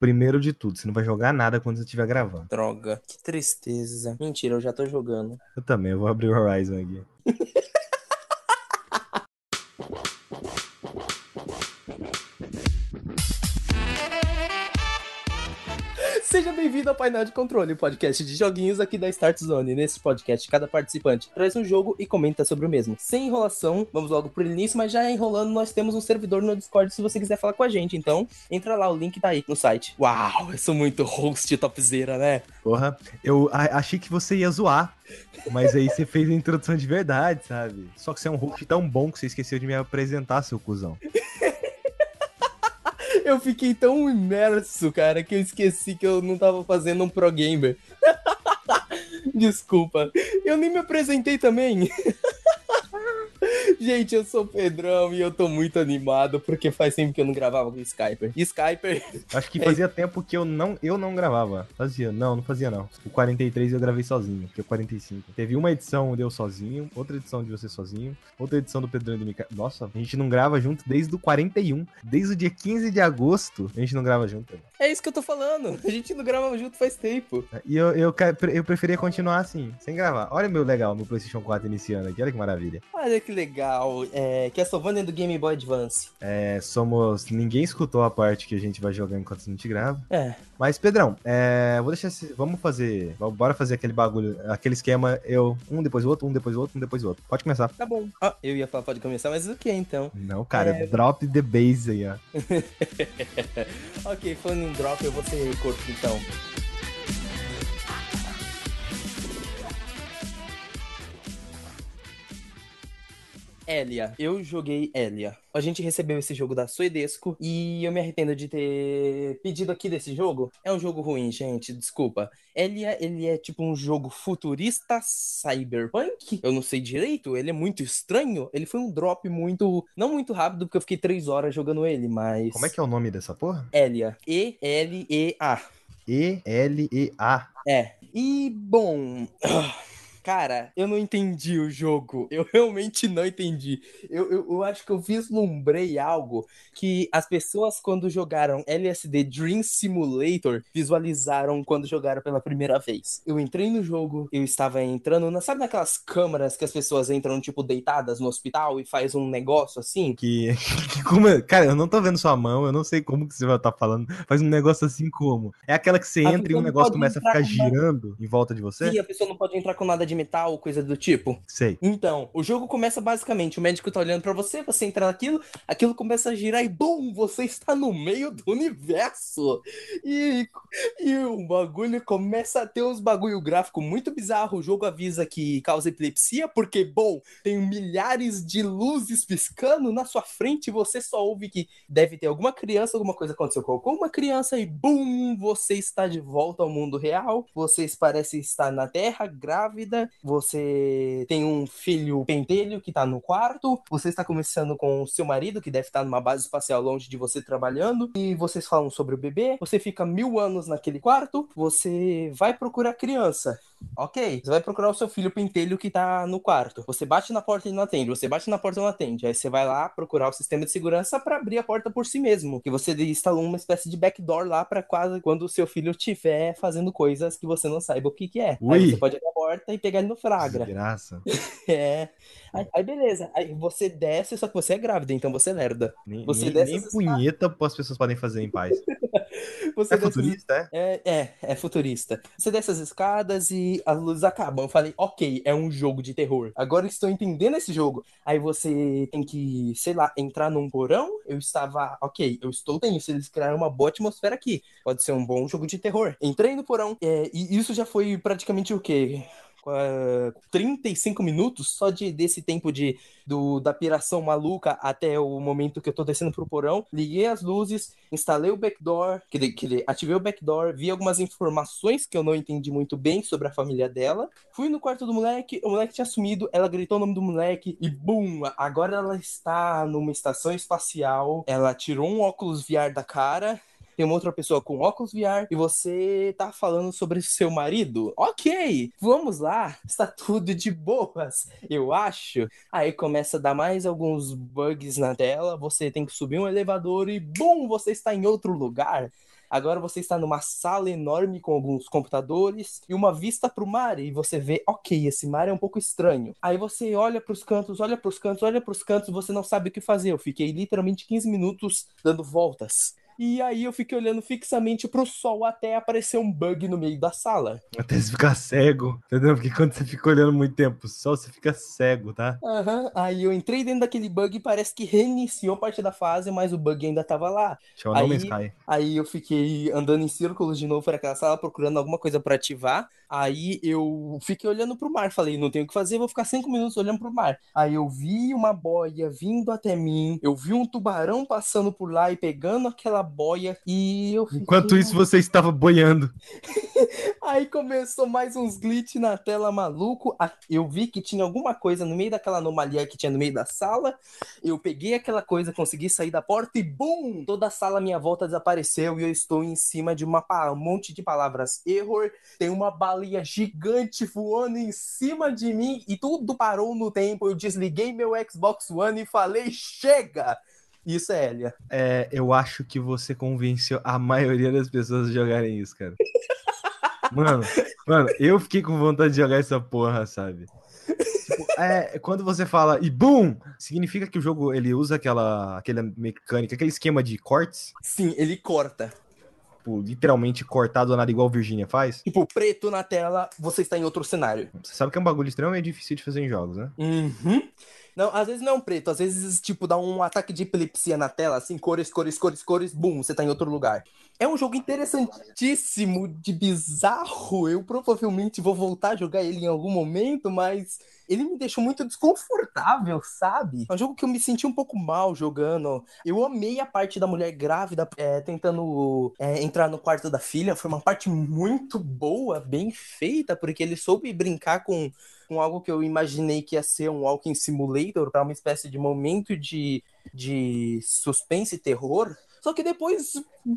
Primeiro de tudo, você não vai jogar nada quando você estiver gravando. Droga, que tristeza. Mentira, eu já tô jogando. Eu também, eu vou abrir o Horizon aqui. Seja bem-vindo ao Painel de Controle, podcast de joguinhos aqui da Start Zone. Nesse podcast, cada participante traz um jogo e comenta sobre o mesmo. Sem enrolação, vamos logo pro início, mas já enrolando, nós temos um servidor no Discord se você quiser falar com a gente. Então, entra lá, o link tá aí no site. Uau, eu sou muito host topzera, né? Porra, eu achei que você ia zoar, mas aí você fez a introdução de verdade, sabe? Só que você é um host tão bom que você esqueceu de me apresentar, seu cuzão. Eu fiquei tão imerso, cara, que eu esqueci que eu não tava fazendo um pro gamer. Desculpa. Eu nem me apresentei também. Gente, eu sou o Pedrão e eu tô muito animado porque faz tempo que eu não gravava com o Skyper. Skyper, Acho que fazia tempo que eu não, eu não gravava. Fazia, não, não fazia não. O 43 eu gravei sozinho, que é o 45. Teve uma edição deu sozinho, outra edição de você sozinho, outra edição do Pedrão e do Micael. Nossa, a gente não grava junto desde o 41. Desde o dia 15 de agosto, a gente não grava junto. é isso que eu tô falando. A gente não grava junto faz tempo. E eu, eu, eu preferia continuar assim, sem gravar. Olha meu legal, meu PlayStation 4 iniciando aqui, olha que maravilha. Olha que legal. É, Castlevania do Game Boy Advance. É, somos. Ninguém escutou a parte que a gente vai jogar enquanto a gente grava. É. Mas, Pedrão, é, vou deixar. esse- Vamos fazer. Bora fazer aquele bagulho, aquele esquema. Eu. Um depois o outro, um depois o outro, um depois o outro. Pode começar. Tá bom. Ah, eu ia falar, pode começar, mas o que então? Não, cara, É. drop the base aí, ó. ok, falando em drop, eu vou ser corto então. Elia. Eu joguei Elia. A gente recebeu esse jogo da Suedesco e eu me arrependo de ter pedido aqui desse jogo. É um jogo ruim, gente, desculpa. Elia, ele é tipo um jogo futurista cyberpunk. Eu não sei direito, ele é muito estranho. Ele foi um drop muito, não muito rápido, porque eu fiquei três horas jogando ele, mas... Como é que é o nome dessa porra? Elia. E-L-E-A. E-L-E-A. É. E, bom. Cara, eu não entendi o jogo. Eu realmente não entendi. Eu, eu, eu acho que eu vislumbrei algo que as pessoas, quando jogaram LSD Dream Simulator, visualizaram quando jogaram pela primeira vez. Eu entrei no jogo, eu estava entrando. Na, sabe naquelas câmaras que as pessoas entram, tipo, deitadas no hospital e faz um negócio assim? Que, que como Cara, eu não tô vendo sua mão, eu não sei como que você vai estar falando. Faz um negócio assim como. É aquela que você A entra e não negócio começa a ficar nada. girando em volta de você? E a pessoa não pode entrar com nada de metal, coisa do tipo. Sei. Então, o jogo começa basicamente, o médico tá olhando pra você, você entra naquilo, aquilo começa a girar e bum, você está no meio do universo. E, e o bagulho começa a ter uns bagulho gráfico muito bizarro. O jogo avisa que causa epilepsia, porque, bom, tem milhares de luzes piscando na sua frente você só ouve que deve ter alguma criança, alguma coisa aconteceu com alguma criança e bum, você está de volta ao mundo real. Vocês parecem estar na Terra, grávida. Você tem um filho pentelho que tá no quarto. Você está conversando com o seu marido, que deve estar numa base espacial longe de você trabalhando. E vocês falam sobre o bebê. Você fica mil anos naquele quarto. Você vai procurar criança. Ok, você vai procurar o seu filho pentelho que tá no quarto. Você bate na porta e não atende. Você bate na porta e não atende. Aí você vai lá procurar o sistema de segurança pra abrir a porta por si mesmo. Que você instalou uma espécie de backdoor lá pra quase quando o seu filho estiver fazendo coisas que você não saiba o que que é. Aí Ui. você pode abrir a porta e pegar ele no flagra. Graça. É. Aí, aí beleza. Aí você desce, só que você é grávida, então você é lerda. Nem, Você nem, desce nem punheta as pessoas podem fazer em paz. Você É futurista, é? É, é, é futurista. Você desce as escadas e as luzes acabam. Eu falei, ok, é um jogo de terror. Agora eu estou entendendo esse jogo. Aí você tem que, sei lá, entrar num porão. Eu estava, ok, eu estou tenso. Eles criaram uma boa atmosfera aqui. Pode ser um bom jogo de terror. Entrei no porão. é, e isso já foi praticamente o quê? Uh, 35 minutos só de desse tempo de do, da piração maluca até o momento que eu tô descendo pro porão. Liguei as luzes, instalei o backdoor, que, que ativei o backdoor, vi algumas informações que eu não entendi muito bem sobre a família dela. Fui no quarto do moleque, o moleque tinha sumido, ela gritou o nome do moleque e bum! Agora ela está numa estação espacial. Ela tirou um óculos VR da cara tem uma outra pessoa com óculos VR e você tá falando sobre seu marido. Ok, vamos lá, está tudo de boas, eu acho. Aí começa a dar mais alguns bugs na tela, você tem que subir um elevador e bum, você está em outro lugar. Agora você está numa sala enorme com alguns computadores e uma vista para o mar e você vê, ok, esse mar é um pouco estranho. Aí você olha para os cantos, olha para os cantos, olha para os cantos, você não sabe o que fazer. Eu fiquei literalmente 15 minutos dando voltas. E aí eu fiquei olhando fixamente pro sol até aparecer um bug no meio da sala. Até você ficar cego, entendeu? Porque quando você fica olhando muito tempo pro sol, você fica cego, tá? Aham, uhum. aí eu entrei dentro daquele bug e parece que reiniciou parte da fase, mas o bug ainda tava lá. Chama aí, Sky. aí eu fiquei andando em círculos de novo para aquela sala, procurando alguma coisa para ativar. Aí eu fiquei olhando pro mar, falei, não tenho o que fazer, vou ficar cinco minutos olhando pro mar. Aí eu vi uma boia vindo até mim, eu vi um tubarão passando por lá e pegando aquela boia e eu fiquei... Enquanto isso você estava boiando. Aí começou mais uns glitch na tela maluco. Eu vi que tinha alguma coisa no meio daquela anomalia que tinha no meio da sala. Eu peguei aquela coisa, consegui sair da porta e bum! Toda a sala à minha volta desapareceu e eu estou em cima de uma, um monte de palavras. Error, tem uma baleia gigante voando em cima de mim e tudo parou no tempo. Eu desliguei meu Xbox One e falei: chega! Isso é Elia. É, eu acho que você convenceu a maioria das pessoas a jogarem isso, cara. mano, mano, eu fiquei com vontade de jogar essa porra, sabe? Tipo, é, quando você fala e boom, significa que o jogo ele usa aquela, aquela mecânica, aquele esquema de cortes? Sim, ele corta. Tipo, literalmente cortado nada igual Virginia faz? Tipo, preto na tela, você está em outro cenário. Você sabe que é um bagulho extremamente difícil de fazer em jogos, né? Uhum. Não, às vezes não é um preto, às vezes, tipo, dá um ataque de epilepsia na tela, assim, cores, cores, cores, cores, bum, você tá em outro lugar. É um jogo interessantíssimo, de bizarro. Eu provavelmente vou voltar a jogar ele em algum momento, mas ele me deixou muito desconfortável, sabe? É um jogo que eu me senti um pouco mal jogando. Eu amei a parte da mulher grávida é, tentando é, entrar no quarto da filha. Foi uma parte muito boa, bem feita, porque ele soube brincar com, com algo que eu imaginei que ia ser um Walking Simulator, para uma espécie de momento de, de suspense e terror. Só que depois,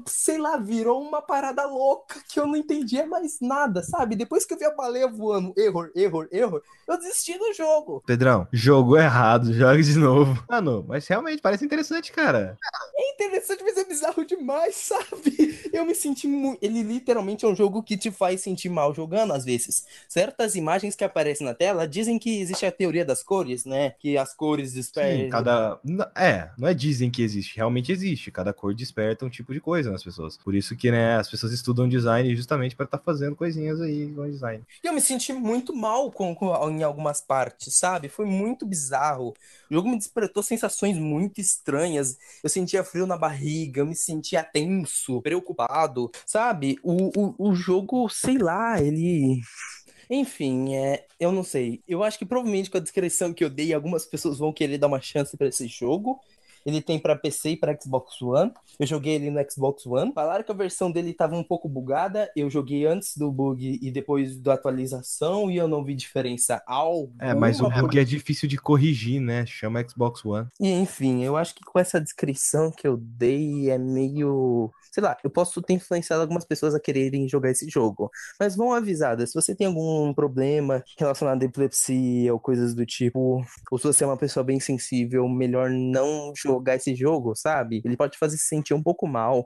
sei lá, virou uma parada louca que eu não entendia mais nada, sabe? Depois que eu vi a baleia voando, erro, erro, erro, eu desisti do jogo. Pedrão, jogo errado, joga de novo. Mano, mas realmente parece interessante, cara. É interessante, mas é bizarro demais, sabe? Eu me senti muito. Ele literalmente é um jogo que te faz sentir mal jogando, às vezes. Certas imagens que aparecem na tela dizem que existe a teoria das cores, né? Que as cores despertam. Sim, cada. É, não é dizem que existe, realmente existe. Cada cor desperta um tipo de coisa nas pessoas. Por isso que, né, as pessoas estudam design justamente para estar tá fazendo coisinhas aí com design. Eu me senti muito mal com, com, em algumas partes, sabe? Foi muito bizarro. O jogo me despertou sensações muito estranhas. Eu sentia frio na barriga, eu me sentia tenso, preocupado, sabe? O, o, o jogo, sei lá, ele. Enfim, é, eu não sei. Eu acho que provavelmente com a descrição que eu dei, algumas pessoas vão querer dar uma chance para esse jogo. Ele tem para PC e para Xbox One. Eu joguei ele no Xbox One. Falaram que a versão dele estava um pouco bugada. Eu joguei antes do bug e depois da atualização e eu não vi diferença alguma. É, mas o bug é difícil de corrigir, né? Chama Xbox One. E enfim, eu acho que com essa descrição que eu dei é meio sei lá, eu posso ter influenciado algumas pessoas a quererem jogar esse jogo. Mas vão avisadas, se você tem algum problema relacionado à epilepsia ou coisas do tipo, ou se você é uma pessoa bem sensível, melhor não jogar esse jogo, sabe? Ele pode fazer se sentir um pouco mal.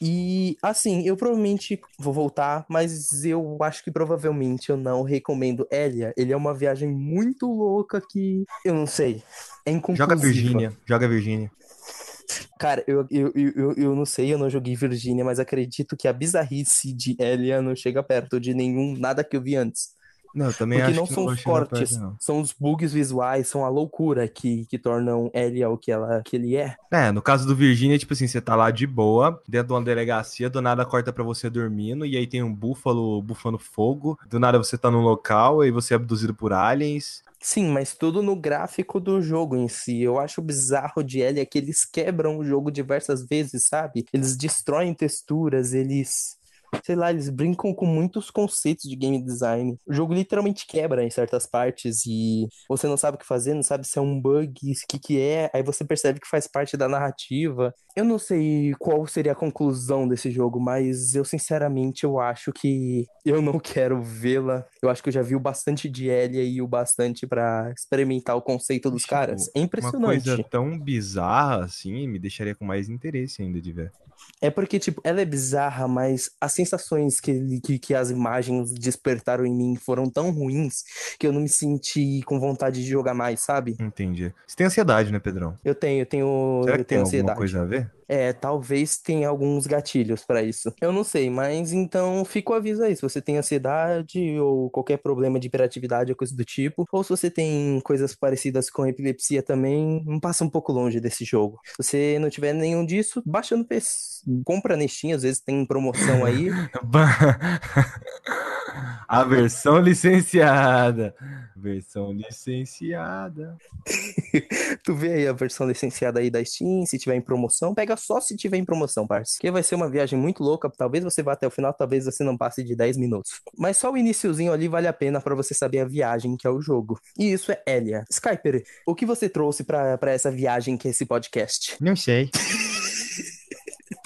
E assim, eu provavelmente vou voltar, mas eu acho que provavelmente eu não recomendo Elia. Ele é uma viagem muito louca que eu não sei. É Joga Virgínia, joga Virgínia. Cara, eu, eu, eu, eu não sei, eu não joguei Virgínia, mas acredito que a bizarrice de Elia não chega perto de nenhum, nada que eu vi antes. Não, também Porque acho não que são não os cortes, perto, são os bugs visuais, são a loucura que, que tornam Elia o que, ela, que ele é. É, no caso do Virgínia, tipo assim, você tá lá de boa, dentro de uma delegacia, do nada corta pra você dormindo, e aí tem um búfalo bufando fogo, do nada você tá num local, e você é abduzido por aliens, Sim, mas tudo no gráfico do jogo em si. Eu acho bizarro de Elia que eles quebram o jogo diversas vezes, sabe? Eles destroem texturas, eles sei lá, eles brincam com muitos conceitos de game design. O jogo literalmente quebra em certas partes e você não sabe o que fazer, não sabe se é um bug, o que que é, aí você percebe que faz parte da narrativa. Eu não sei qual seria a conclusão desse jogo, mas eu sinceramente eu acho que eu não quero vê-la. Eu acho que eu já vi o bastante de Elia e o bastante para experimentar o conceito dos caras. É impressionante. Uma coisa tão bizarra assim me deixaria com mais interesse ainda de ver. É porque, tipo, ela é bizarra, mas as sensações que, que, que as imagens despertaram em mim foram tão ruins que eu não me senti com vontade de jogar mais, sabe? Entendi. Você tem ansiedade, né, Pedrão? Eu tenho, eu tenho, Será eu que tem tenho alguma ansiedade. coisa a ver? É, talvez tenha alguns gatilhos pra isso. Eu não sei, mas então fica o aviso aí. Se você tem ansiedade ou qualquer problema de hiperatividade ou coisa do tipo, ou se você tem coisas parecidas com epilepsia também, passa um pouco longe desse jogo. Se você não tiver nenhum disso, baixa no PC. Compra na Steam, às vezes tem promoção aí. A versão licenciada. Versão licenciada. tu vê aí a versão licenciada aí da Steam, se tiver em promoção, pega só se tiver em promoção, parça. Que vai ser uma viagem muito louca, talvez você vá até o final, talvez você não passe de 10 minutos. Mas só o iniciozinho ali vale a pena para você saber a viagem que é o jogo. E isso é Elia. Skyper, o que você trouxe para essa viagem que é esse podcast? Não sei.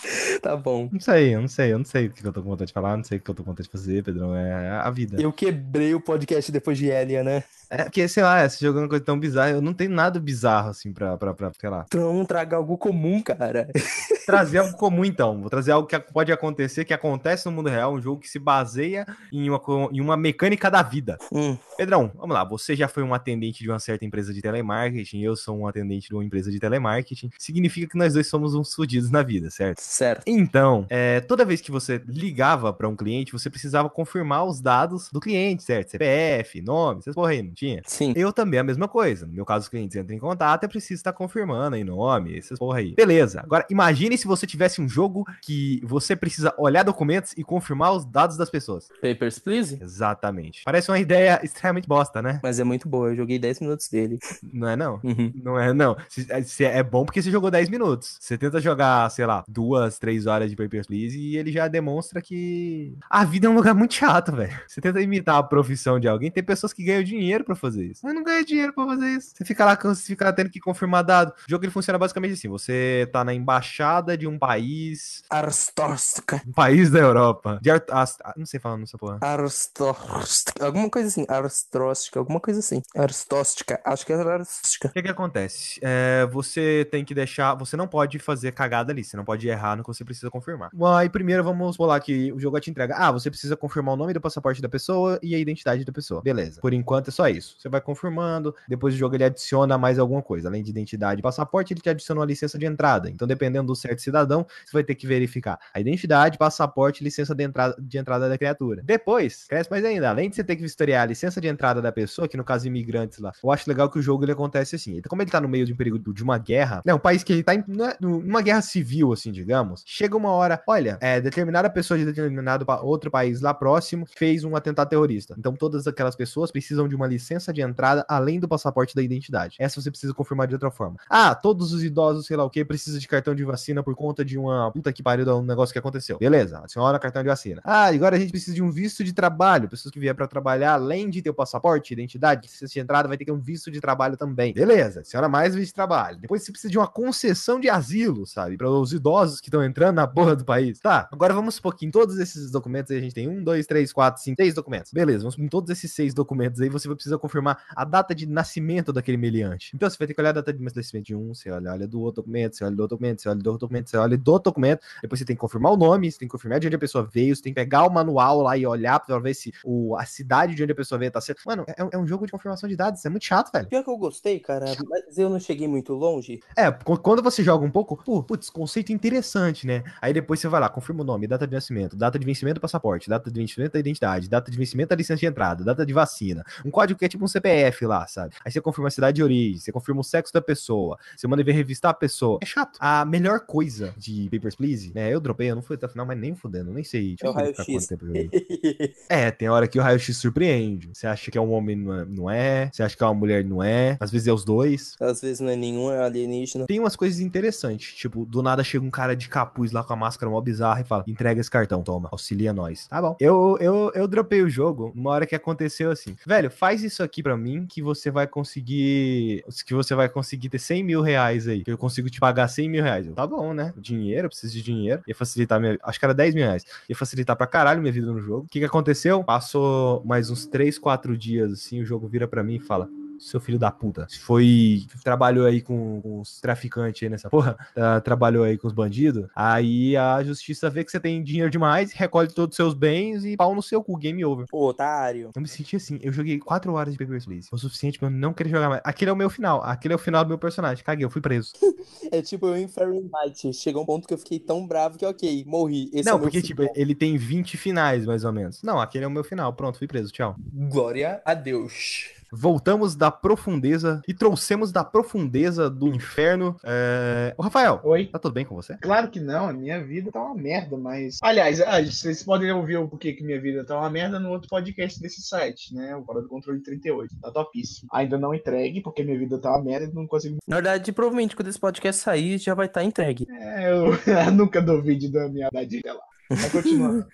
tá bom. Não sei, eu não sei, eu não sei o que eu tô com vontade de falar, não sei o que eu tô com vontade de fazer, Pedrão. É a vida. Eu quebrei o podcast depois de Elia, né? É porque, sei lá, esse jogo é uma coisa tão bizarra. Eu não tenho nada bizarro, assim, pra, pra, pra sei lá. Então, traga algo comum, cara. trazer algo comum, então. Vou trazer algo que pode acontecer, que acontece no mundo real, um jogo que se baseia em uma, em uma mecânica da vida. Hum. Pedrão, vamos lá. Você já foi um atendente de uma certa empresa de telemarketing, eu sou um atendente de uma empresa de telemarketing. Significa que nós dois somos uns fodidos na vida, certo? Certo. Então, é, toda vez que você ligava para um cliente, você precisava confirmar os dados do cliente, certo? CPF, nome, essas porra aí, não tinha? Sim. Eu também a mesma coisa. No meu caso, os clientes entram em contato, eu preciso estar confirmando aí nome, essas porra aí. Beleza. Agora, imagine se você tivesse um jogo que você precisa olhar documentos e confirmar os dados das pessoas. Papers, please? Exatamente. Parece uma ideia extremamente bosta, né? Mas é muito boa. Eu joguei 10 minutos dele. Não é, não? Uhum. Não é, não. Se, se é bom porque você jogou 10 minutos. Você tenta jogar, sei lá, duas, três horas de Papers, Please e ele já demonstra que a vida é um lugar muito chato, velho. Você tenta imitar a profissão de alguém, tem pessoas que ganham dinheiro para fazer isso. Mas não ganha dinheiro para fazer isso. Você fica lá, você fica tendo que confirmar dado. O jogo ele funciona basicamente assim: você tá na embaixada de um país. Arstóstica. Um país da Europa. De Ar... Não sei falar nessa porra. Arstóstica. Alguma coisa assim. Arstóstica. Alguma coisa assim. Arstóstica. Acho que era arstóstica. O que que acontece? É, você tem que deixar. Você não pode fazer cagada ali. Você não pode errar no que você precisa confirmar. Aí primeiro vamos pular que o jogo te entrega. Ah, você precisa confirmar o nome do passaporte da pessoa e a identidade da pessoa. Beleza. Por enquanto é só isso. Você vai confirmando. Depois o jogo ele adiciona mais alguma coisa. Além de identidade e passaporte, ele te adiciona uma licença de entrada. Então, dependendo do certo cidadão, você vai ter que verificar a identidade, passaporte e licença de entrada, de entrada da criatura. Depois, cresce mais ainda. Além de você ter que vistoriar a licença de entrada da pessoa, que no caso imigrantes lá, eu acho legal que o jogo ele acontece assim. Então, como ele tá no meio de um período de uma guerra, né? Um país que ele tá em é, numa guerra civil, assim, digamos. Chega uma hora, olha, é, determinada pessoa de determinado outro país lá próximo fez um atentado terrorista. Então, todas aquelas pessoas precisam de uma licença de entrada além do passaporte da identidade. Essa você precisa confirmar de outra forma. Ah, todos os idosos, sei lá o que, precisam de cartão de vacina por conta de uma puta que pariu de um negócio que aconteceu. Beleza, a senhora cartão de vacina. Ah, agora a gente precisa de um visto de trabalho. Pessoas que vier para trabalhar, além de ter o passaporte, identidade, licença de entrada, vai ter que ter um visto de trabalho também. Beleza, a senhora mais visto de trabalho. Depois você precisa de uma concessão de asilo, sabe? Para os idosos que estão entrando na porra do país. Tá, agora vamos supor que em todos esses documentos aí a gente tem um, dois, três, quatro, cinco, seis documentos. Beleza, vamos em todos esses seis documentos aí você vai precisar confirmar a data de nascimento daquele meliante. Então você vai ter que olhar a data de nascimento de um, você olha, olha do outro documento, você olha do outro documento, você olha do outro documento, você olha do documento, depois você tem que confirmar o nome, você tem que confirmar de onde a pessoa veio, você tem que pegar o manual lá e olhar pra ver se o, a cidade de onde a pessoa veio tá certo. Mano, é, é um jogo de confirmação de dados, é muito chato, velho. Pior que eu gostei, cara, mas eu não cheguei muito longe. É, quando você joga um pouco, putz, conceito interessante, né? Aí depois você vai lá, confirma o nome, data de nascimento, data de vencimento do passaporte, data de vencimento da identidade, data de vencimento da licença de entrada, data de vacina, um código que é tipo um CPF lá, sabe? Aí você confirma a cidade de origem, você confirma o sexo da pessoa, você manda ver revistar a pessoa. É chato. A melhor coisa de Papers, Please, né? Eu dropei, eu não fui até o final, mas nem fudendo, nem sei. Deixa é o raio-x. é, tem hora que o raio-x surpreende. Você acha que é um homem, não é, não é? Você acha que é uma mulher, não é? Às vezes é os dois. Às vezes não é nenhum, é alienígena. Tem umas coisas interessantes, tipo, do nada chega um cara de capuz lá com a máscara mó bizarra e fala, entrega esse cartão, toma, auxilia nós. Tá bom. Eu, eu, eu dropei o jogo uma hora que aconteceu assim. Velho, faz isso aqui para mim que você vai conseguir, que você vai conseguir ter 100 mil reais aí, que eu consigo te pagar 100 mil reais. Eu, tá bom, né? Dinheiro, eu preciso de dinheiro. Ia facilitar minha. Acho que era 10 mil reais. Ia facilitar pra caralho minha vida no jogo. O que que aconteceu? Passou mais uns 3, 4 dias assim, o jogo vira para mim e fala: seu filho da puta. Foi. Trabalhou aí com, com os traficantes aí nessa porra. tá, trabalhou aí com os bandidos. Aí a justiça vê que você tem dinheiro demais, recolhe todos os seus bens e pau no seu cu, game over. Ô, otário. Eu me senti assim, eu joguei 4 horas de Papers, Please. O suficiente pra eu não querer jogar mais. Aquele é o meu final. Aquele é o final do meu personagem. Caguei, eu fui preso. É tipo eu em Fahrenheit. Chegou um ponto que eu fiquei tão bravo que, ok, morri. Esse é não, meu porque, tipo, ele tem 20 finais, mais ou menos. Não, aquele é o meu final. Pronto, fui preso. Tchau. Glória a Deus. Voltamos da profundeza e trouxemos da profundeza do inferno. É... O Rafael, Oi? tá tudo bem com você? Claro que não, a minha vida tá uma merda, mas. Aliás, ah, vocês podem ouvir o porquê que minha vida tá uma merda no outro podcast desse site, né? O Fora do Controle 38. Tá topíssimo. Ainda não entregue, porque minha vida tá uma merda e não consigo. Na verdade, provavelmente quando esse podcast sair, já vai estar entregue. É, eu nunca duvide da minha idade até lá. Continua.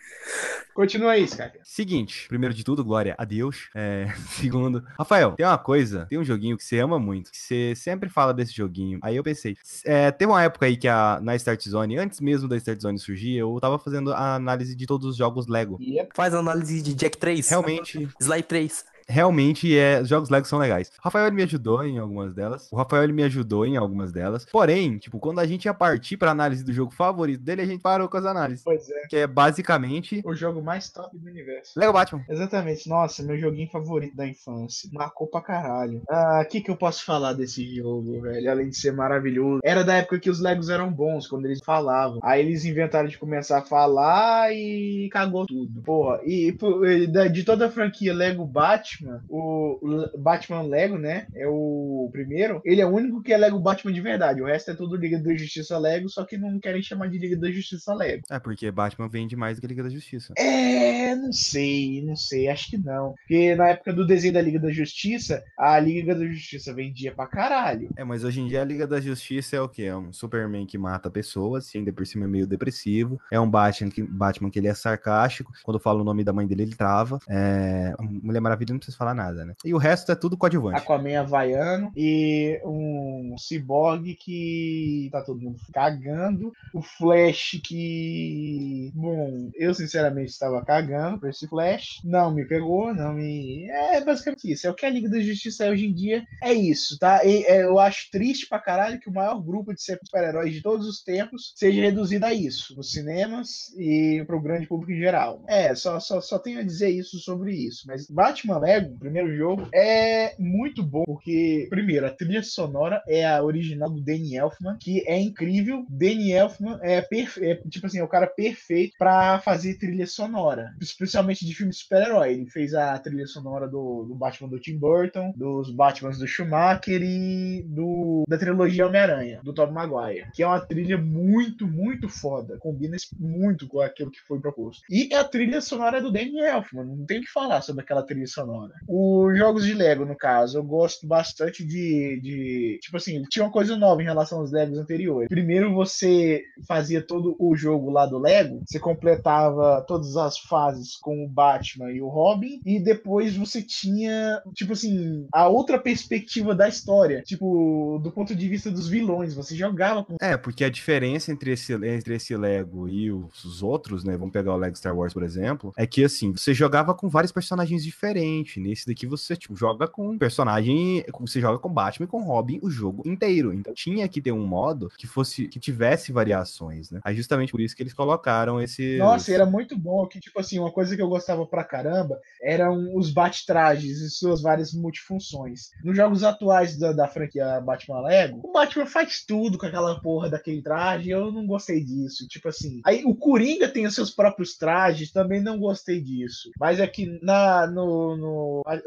continua aí, cara. Seguinte, primeiro de tudo, glória a Deus. É, segundo, Rafael, tem uma coisa, tem um joguinho que você ama muito, que você sempre fala desse joguinho. Aí eu pensei, é, teve uma época aí que a, na Start Zone, antes mesmo da Start Zone surgir, eu tava fazendo a análise de todos os jogos Lego. E é Faz análise de Jack 3. Realmente, Sly 3. Realmente é, os jogos Lego são legais. O Rafael ele me ajudou em algumas delas. O Rafael me ajudou em algumas delas. Porém, tipo, quando a gente ia partir pra análise do jogo favorito dele, a gente parou com as análises. Pois é. Que é basicamente O jogo mais top do universo. Lego Batman. Exatamente. Nossa, meu joguinho favorito da infância. Marcou pra caralho. Ah, o que que eu posso falar desse jogo, velho? Além de ser maravilhoso. Era da época que os Legos eram bons, quando eles falavam. Aí eles inventaram de começar a falar e cagou tudo. Porra, e pô, e de toda a franquia Lego Batman, o o Batman Lego, né? É o primeiro. Ele é o único que é Lego Batman de verdade. O resto é tudo Liga da Justiça Lego, só que não querem chamar de Liga da Justiça Lego. É, porque Batman vende mais do que Liga da Justiça. É, não sei, não sei, acho que não. Porque na época do desenho da Liga da Justiça, a Liga da Justiça vendia pra caralho. É, mas hoje em dia a Liga da Justiça é o quê? É um Superman que mata pessoas, e ainda por cima é meio depressivo. É um Batman que, Batman que ele é sarcástico. Quando fala o nome da mãe dele, ele trava. É... Mulher Maravilha não precisa falar nada, né? E o resto é tudo coadjuvante. Aquaman havaiano e um ciborgue que tá todo mundo cagando. O Flash que. Bom, eu sinceramente estava cagando pra esse Flash. Não me pegou, não me. É basicamente isso. É o que a Liga da Justiça é hoje em dia. É isso, tá? E, é, eu acho triste pra caralho que o maior grupo de super-heróis de todos os tempos seja reduzido a isso. Nos cinemas e pro grande público em geral. É, só, só, só tenho a dizer isso sobre isso. Mas Batman Lego, primeiro jogo, é muito bom, porque, primeiro, a trilha sonora é a original do Danny Elfman, que é incrível. Danny Elfman é, é tipo assim, é o cara perfeito pra fazer trilha sonora, especialmente de filme super-herói. Ele fez a trilha sonora do, do Batman do Tim Burton, dos Batmans do Schumacher e do da trilogia Homem-Aranha, do Tobey Maguire, que é uma trilha muito, muito foda. Combina muito com aquilo que foi proposto. E a trilha sonora é do Danny Elfman, não tem o que falar sobre aquela trilha sonora. Os jogos de Lego, no caso, eu gosto bastante de, de. Tipo assim, tinha uma coisa nova em relação aos Legos anteriores. Primeiro você fazia todo o jogo lá do Lego, você completava todas as fases com o Batman e o Robin, e depois você tinha, tipo assim, a outra perspectiva da história. Tipo, do ponto de vista dos vilões. Você jogava com. É, porque a diferença entre esse, entre esse Lego e os outros, né? Vamos pegar o Lego Star Wars, por exemplo, é que assim, você jogava com vários personagens diferentes. Nesse daqui você tipo, joga com personagem. Você joga com Batman e com Robin o jogo inteiro. Então tinha que ter um modo que fosse que tivesse variações, né? Aí justamente por isso que eles colocaram esse. Nossa, era muito bom que, tipo assim, uma coisa que eu gostava pra caramba eram os bate-trajes e suas várias multifunções. Nos jogos atuais da, da franquia Batman Lego, o Batman faz tudo com aquela porra daquele traje, eu não gostei disso. Tipo assim, aí o Coringa tem os seus próprios trajes, também não gostei disso. Mas é que na, no, no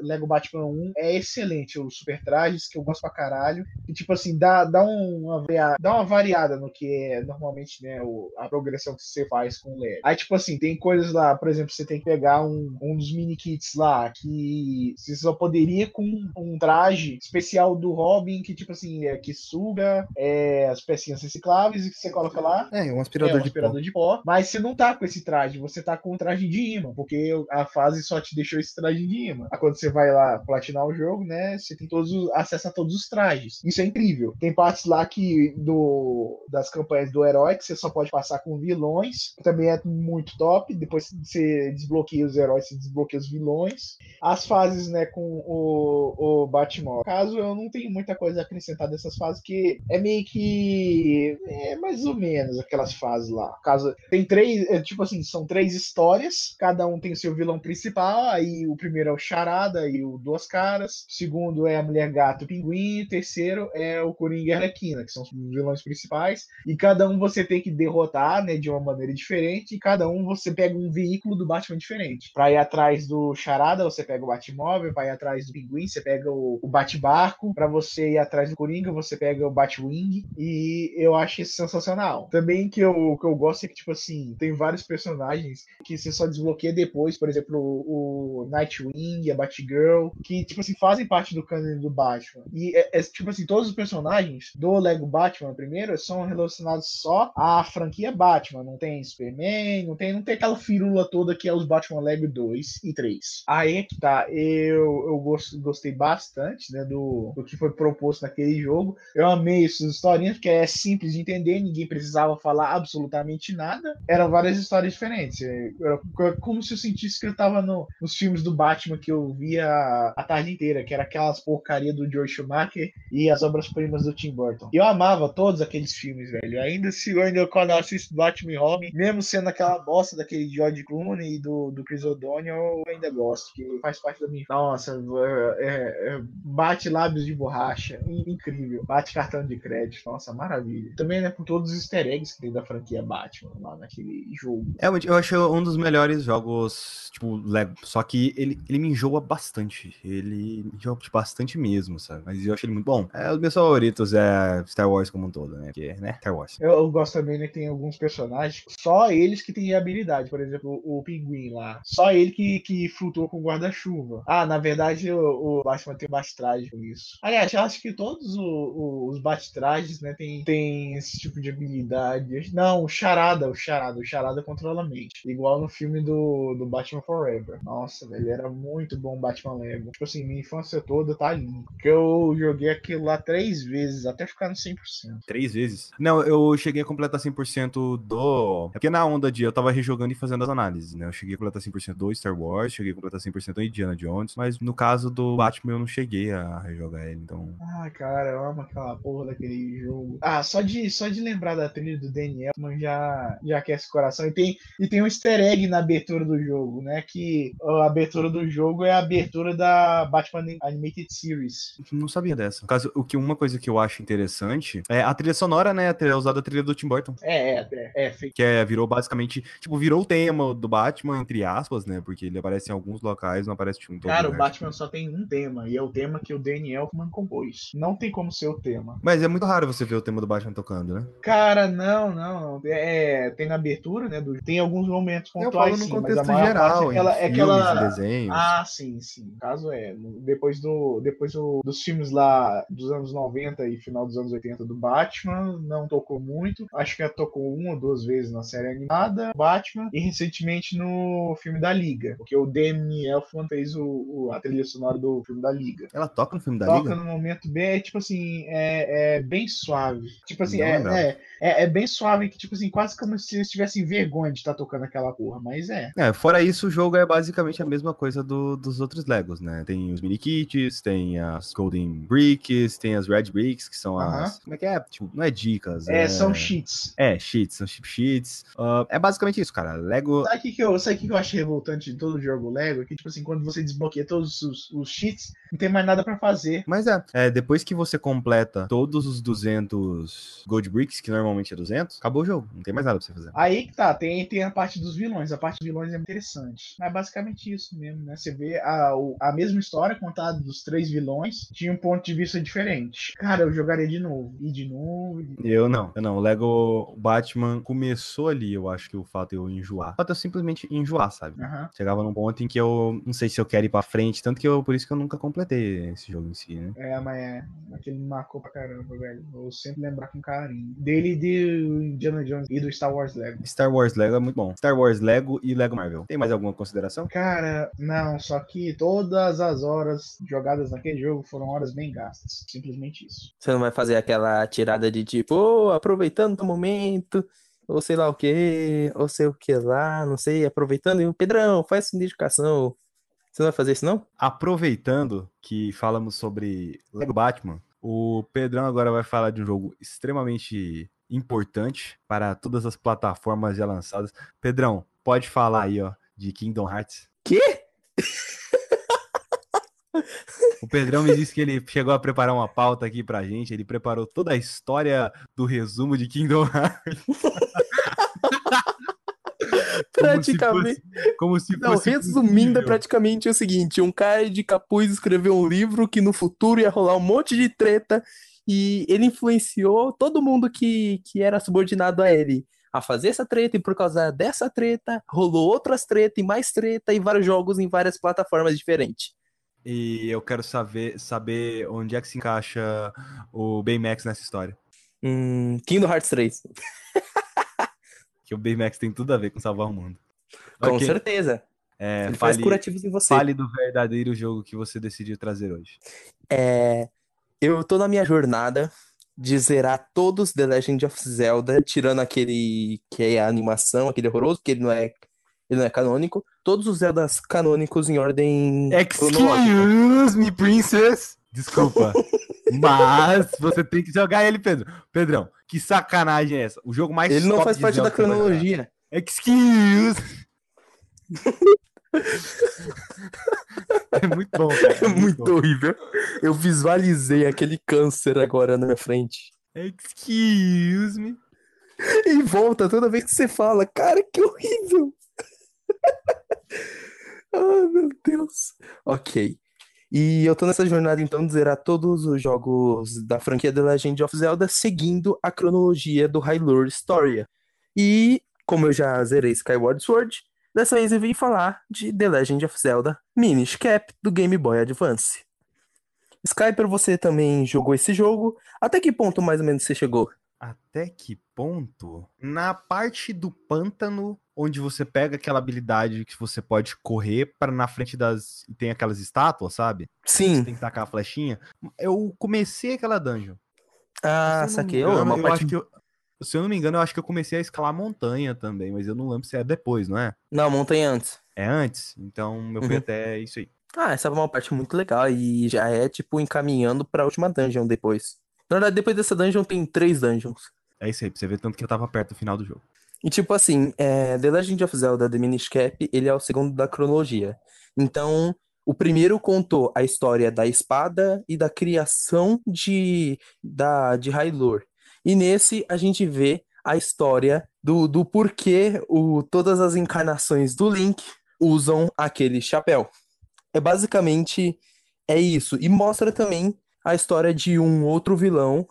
Lego Batman 1 é excelente os super trajes, que eu gosto pra caralho. E tipo assim, dá, dá, uma, dá uma variada no que é normalmente, né, o- a progressão que você faz com o Lego. Aí, tipo assim, tem coisas lá, por exemplo, você tem que pegar um, um dos mini kits lá, que você só poderia com um traje especial do Robin, que tipo assim, é, que suga é, as pecinhas recicláveis e que você coloca lá. É, um É, aspirador um de aspirador pó. de pó. Mas você não tá com esse traje, você tá com o traje de imã, porque a fase só te deixou esse traje de imã. Sistema. Quando você vai lá platinar o jogo, né? Você tem todos os, acesso a todos os trajes. Isso é incrível. Tem partes lá que do, das campanhas do herói que você só pode passar com vilões. Também é muito top. Depois você desbloqueia os heróis, você desbloqueia os vilões. As fases, né, com o, o Batman. Caso eu não tenho muita coisa a acrescentar dessas fases, que é meio que. É mais ou menos aquelas fases lá. Caso tem três, é, tipo assim, são três histórias, cada um tem seu vilão principal. Aí o primeiro é o Charada e o Duas Caras. O segundo é a Mulher Gato Pinguim. O terceiro é o Coringa e Arlequina, que são os vilões principais. E cada um você tem que derrotar, né, de uma maneira diferente. E cada um você pega um veículo do Batman diferente. Pra ir atrás do Charada, você pega o Batmóvel. Pra ir atrás do Pinguim, você pega o, o Bate-Barco. Pra você ir atrás do Coringa, você pega o Batwing. E eu acho isso sensacional. Também que eu, que eu gosto é que, tipo assim, tem vários personagens que você só desbloqueia depois. Por exemplo, o, o Nightwing, a Batgirl, que, tipo assim, fazem parte do canon do Batman. E, é, é, tipo assim, todos os personagens do Lego Batman primeiro são relacionados só à franquia Batman. Não tem Superman, não tem, não tem aquela firula toda que é os Batman Lego 2 e 3. Aí é que tá, eu, eu gost, gostei bastante né, do, do que foi proposto naquele jogo. Eu amei essas historinhas, porque é simples de entender, ninguém precisava falar absolutamente nada. Eram várias histórias diferentes. Era como se eu sentisse que eu tava no, nos filmes do Batman que eu via a tarde inteira, que era aquelas porcaria do George Schumacher e as obras-primas do Tim Burton. Eu amava todos aqueles filmes, velho. Ainda se eu ainda quando eu assisto Batman Robin, mesmo sendo aquela bosta daquele George Clooney e do, do Chris O'Donnell, eu ainda gosto, que faz parte da minha. Nossa, é, é, é, bate lábios de borracha, incrível. Bate cartão de crédito, nossa, maravilha. Também, né, por todos os easter eggs que tem da franquia Batman lá naquele jogo. É, eu achei um dos melhores jogos, tipo, Lego. Só que ele, ele me enjoa bastante. Ele enjoa bastante mesmo, sabe? Mas eu achei ele muito bom. É, os meus favoritos é Star Wars como um todo, né? Porque, né? Star Wars. Eu, eu gosto também, né? Tem alguns personagens, só eles que têm habilidade. Por exemplo, o, o Pinguim lá. Só ele que, que flutua com guarda-chuva. Ah, na verdade, o, o Batman tem bate-traje com isso. Aliás, eu acho que todos o, o, os bate-trajes, né, tem, tem esse tipo de habilidade. Não, o Charada, o Charada. O Charada controla a mente. Igual no filme do, do Batman Forever. Nossa, velho, era muito bom o Batman Lego. Tipo assim, minha infância toda tá ali. Porque eu joguei aquilo lá três vezes, até ficar no 100%. Três vezes? Não, eu cheguei a completar 100% do... É porque na onda de eu tava rejogando e fazendo as análises, né? Eu cheguei a completar 100% do Star Wars, cheguei a completar 100% do Indiana Jones, mas no caso do Batman eu não cheguei a rejogar ele, então... Ah, cara, eu amo aquela porra daquele jogo. Ah, só de, só de lembrar da trilha do Daniel, já, já aquece o coração. E tem, e tem um easter egg na abertura do jogo, né? Que a abertura do jogo é a abertura da Batman Animated Series. Não sabia dessa. No caso, o que uma coisa que eu acho interessante é a trilha sonora, né? A usada a trilha do Tim Burton. É, é, é. é que é, virou basicamente, tipo, virou o tema do Batman, entre aspas, né? Porque ele aparece em alguns locais, não aparece tipo, em todo Cara, lugar. o Batman só tem um tema, e é o tema que o Danny Elfman compôs. Não tem como ser o tema. Mas é muito raro você ver o tema do Batman tocando, né? Cara, não, não. É, tem na abertura, né? Do, tem alguns momentos pontuais, eu falo no sim, contexto mas a geral, parte é aquela, é aquela... desenhos. Ah, sim, sim. No caso é, depois do depois do, dos filmes lá dos anos 90 e final dos anos 80 do Batman, não tocou muito. Acho que tocou uma ou duas vezes na série animada Batman e recentemente no filme da Liga, porque o Danny Elfman fez o, o, a trilha sonora do filme da Liga. Ela toca no filme da toca Liga? Toca no momento bem, é, tipo assim, é, é bem suave. Tipo assim, é, é, é, é, bem suave, que tipo assim, quase como se eles tivessem vergonha de estar tá tocando aquela porra, mas é. É, fora isso, o jogo é basicamente a mesma coisa do, dos outros Legos, né? Tem os mini kits, tem as Golden Bricks, tem as Red Bricks, que são as. Como é que é? Tipo, não é dicas. É, é... são cheats. É, cheats, são chip sheets. Uh, é basicamente isso, cara. Lego. Sabe o que, que, eu, sabe que, que eu acho revoltante de todo jogo Lego? Que, tipo assim, quando você desbloqueia todos os, os cheats, não tem mais nada para fazer. Mas é, é, depois que você completa todos os 200 Gold Bricks, que normalmente é 200, acabou o jogo. Não tem mais nada pra você fazer. Aí que tá, tem, tem a parte dos vilões. A parte dos vilões é interessante. É basicamente isso mesmo, né? Você vê a, a mesma história contada dos três vilões, tinha um ponto de vista diferente. Cara, eu jogaria de novo. E de novo. E... Eu não, eu não. O Lego Batman começou ali, eu acho que o fato de eu enjoar. O fato de eu simplesmente enjoar, sabe? Uhum. Chegava num ponto em que eu não sei se eu quero ir pra frente, tanto que eu, por isso que eu nunca completei esse jogo em si, né? É, mas é. Aquele me marcou pra caramba, velho. Vou sempre lembrar com carinho. Dele e de Indiana Jones e do Star Wars Lego. Star Wars Lego é muito bom. Star Wars Lego e Lego Marvel. Tem mais alguma consideração? Cara, não. Só que todas as horas jogadas naquele jogo foram horas bem gastas. Simplesmente isso. Você não vai fazer aquela tirada de tipo, ô, aproveitando o momento, ou sei lá o que, ou sei o que lá, não sei, aproveitando. E o Pedrão, faz essa indicação. Você não vai fazer isso, não? Aproveitando que falamos sobre Lego Batman, o Pedrão agora vai falar de um jogo extremamente importante para todas as plataformas já lançadas. Pedrão, pode falar aí, ó, de Kingdom Hearts. Quê? O Pedrão me disse que ele chegou a preparar uma pauta aqui pra gente. Ele preparou toda a história do resumo de Kingdom Hearts. Praticamente. Como se fosse, como se Não, resumindo, é praticamente o seguinte: um cara de capuz escreveu um livro que no futuro ia rolar um monte de treta e ele influenciou todo mundo que, que era subordinado a ele a fazer essa treta, e por causa dessa treta, rolou outras treta e mais treta e vários jogos em várias plataformas diferentes. E eu quero saber, saber onde é que se encaixa o Baymax nessa história. Hum, Kingdom Hearts 3, Que o Baymax tem tudo a ver com salvar o mundo. com Ok, certeza. é, Ele faz fale, curativos em você. fale do verdadeiro jogo que você decidiu trazer hoje. É, eu tô na minha jornada de zerar todos The Legend of Zelda, tirando aquele que é a animação, aquele horroroso, porque ele não é, ele não é canônico. Todos os Zeldas canônicos em ordem. Excuse me, princess! Desculpa. Mas você tem que jogar ele, Pedro. Pedrão, que sacanagem é essa? O jogo mais Ele não faz parte da que cronologia. Excuse! é muito bom, cara. É muito bom. horrível. Eu visualizei aquele câncer agora na minha frente. Excuse me. E volta toda vez que você fala, cara, que horrível. Ah, meu Deus. Ok. E eu tô nessa jornada então de zerar todos os jogos da franquia The Legend of Zelda seguindo a cronologia do Hyrule Historia. E como eu já zerei Skyward Sword, dessa vez eu vim falar de The Legend of Zelda Minish Cap do Game Boy Advance. Skyper, você também jogou esse jogo? Até que ponto mais ou menos você chegou? Até que ponto? Na parte do pântano, onde você pega aquela habilidade que você pode correr para na frente das. e tem aquelas estátuas, sabe? Você Sim. tem que tacar a flechinha. Eu comecei aquela dungeon. Ah, saquei. Ô, é engano, uma eu parte acho que eu- se eu não me engano, eu acho que eu comecei a escalar montanha também, mas eu não lembro se é depois, não é? Não, montanha antes. É antes? Então eu fui Uhum. até isso aí. Ah, essa é uma parte muito legal e já é, tipo, encaminhando pra última dungeon depois. Na verdade, depois dessa dungeon tem três dungeons. É isso aí, pra você ver tanto que eu tava perto do final do jogo. E, tipo assim, é, The Legend of Zelda The Minish Cap, ele é o segundo da cronologia. Então, o primeiro contou a história da espada e da criação de, da, de Hyrule. E nesse, a gente vê a história do, do porquê o, todas as encarnações do Link usam aquele chapéu. É basicamente é isso. E mostra também a história de um outro vilão,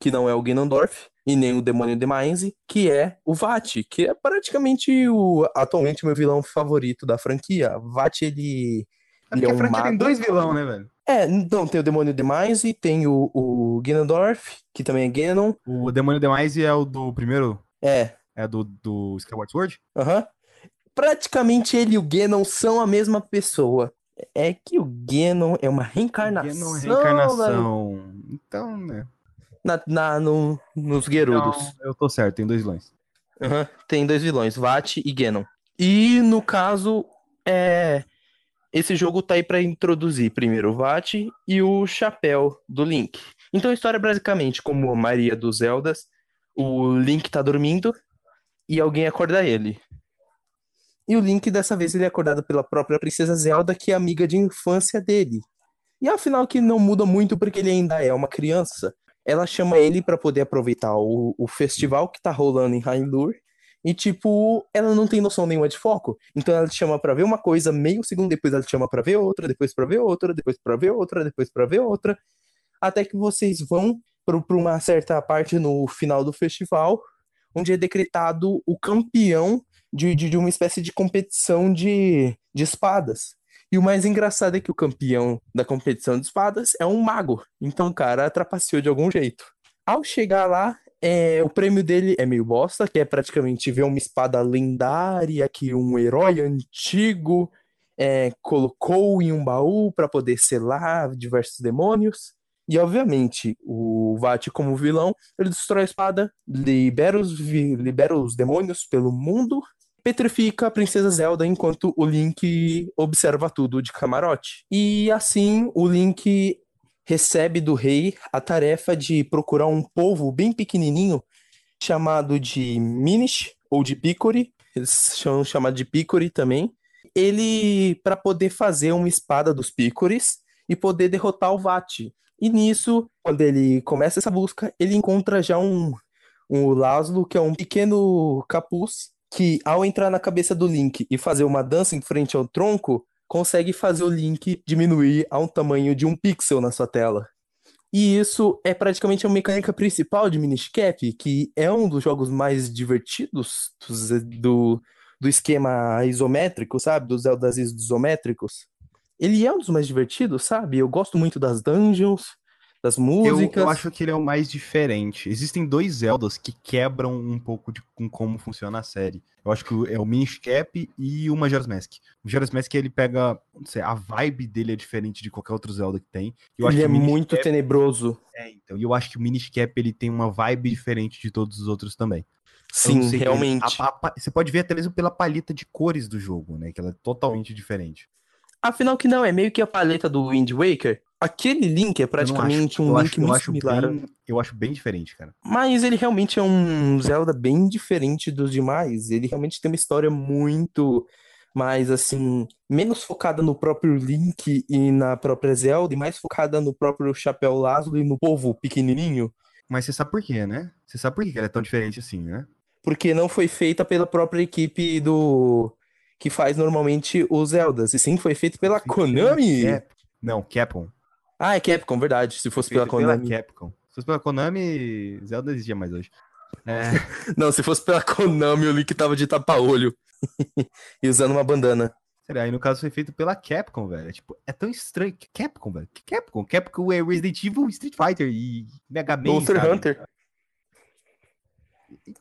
que não é o Ganondorf, e nem o Demônio Demise, que é o Vat, que é praticamente o atualmente meu vilão favorito da franquia. Vat, ele, É ele porque é a um franquia tem mago. dois vilão, né, velho? É, então tem o Demônio Demise, tem o, o Ganondorf, que também é Ganon. O Demônio Demais é o do primeiro. É, É do, do Skyward Sword? aham. Praticamente ele e o Ganon são a mesma pessoa. É que o Ganon é uma reencarnação, não é velho, reencarnação. Então, né? na, na- no- nos Gerudos. Então, eu tô certo, tem dois vilões. Aham, Tem dois vilões, Vat e Ganon. E no caso, é esse jogo tá aí pra introduzir primeiro o Vat e o chapéu do Link. Então a história é basicamente como a maioria dos Zeldas, o Link tá dormindo e alguém acorda ele. E o Link dessa vez ele é acordado pela própria princesa Zelda, que é amiga de infância dele. E afinal que não muda muito porque ele ainda é uma criança. Ela chama ele pra poder aproveitar o, o festival que tá rolando em Hyrule e, tipo, ela não tem noção nenhuma de foco. Então ela te chama pra ver uma coisa, meio segundo depois ela te chama pra ver outra, depois pra ver outra, depois pra ver outra, depois pra ver outra, até que vocês vão pra uma certa parte no final do festival, onde é decretado o campeão de, de, de uma espécie de competição de, de espadas. E o mais engraçado é que o campeão da competição de espadas é um mago. Então o cara trapaceou de algum jeito. Ao chegar lá, é, o prêmio dele é meio bosta, que é praticamente ver uma espada lendária que um herói antigo é, colocou em um baú para poder selar diversos demônios. E, obviamente, o Vat, como vilão, ele destrói a espada, libera os, libera os demônios pelo mundo, petrifica a Princesa Zelda enquanto o Link observa tudo de camarote. E assim, o Link recebe do rei a tarefa de procurar um povo bem pequenininho chamado de Minish ou de Picori, eles são chamados de Picori também. Ele para poder fazer uma espada dos Picoris e poder derrotar o Vat. E nisso, quando ele começa essa busca, ele encontra já um, um Laszlo, que é um pequeno capuz, que ao entrar na cabeça do Link e fazer uma dança em frente ao tronco, consegue fazer o Link diminuir a um tamanho de um pixel na sua tela. E isso é praticamente a mecânica principal de Minish Cap, que é um dos jogos mais divertidos do, do esquema isométrico, sabe? Dos Zeldas isométricos. Ele é um dos mais divertidos, sabe? Eu gosto muito das dungeons, das músicas. Eu, eu acho que ele é o mais diferente. Existem dois Zeldas que quebram um pouco de, com como funciona a série. Eu acho que é o Minish Cap e o Majora's Mask. O Majora's Mask, ele pega, não sei, a vibe dele é diferente de qualquer outro Zelda que tem. Eu ele é muito Cap... tenebroso. É, então. E eu acho que o Minish Cap, ele tem uma vibe diferente de todos os outros também. Sim, realmente. A, a, você pode ver até mesmo pela paleta de cores do jogo, né? Que ela é totalmente diferente. Afinal que não, é meio que a paleta do Wind Waker. Aquele Link é praticamente um Link acho, muito similar. Bem, eu acho bem diferente, cara. Mas ele realmente é um Zelda bem diferente dos demais. Ele realmente tem uma história muito mais assim, menos focada no próprio Link e na própria Zelda, e mais focada no próprio Chapéu Laszlo e no povo pequenininho. Mas você sabe por quê, né? Você sabe por que ela é tão diferente assim, né? Porque não foi feita pela própria equipe do que faz normalmente os Zeldas, e sim foi feito pela Konami. Cap... Não, Capcom. Ah, é Capcom, verdade. Se fosse pela Konami. Pela Capcom. Se fosse pela Konami, Zelda existia mais hoje. É... não, se fosse pela Konami, o Link tava de tapa-olho. e usando uma bandana. Sério, aí no caso foi feito pela Capcom, velho. É, tipo, é tão estranho. Capcom, velho. Capcom. Capcom é Resident Evil, Street Fighter e Mega Man. Monster sabe? Hunter.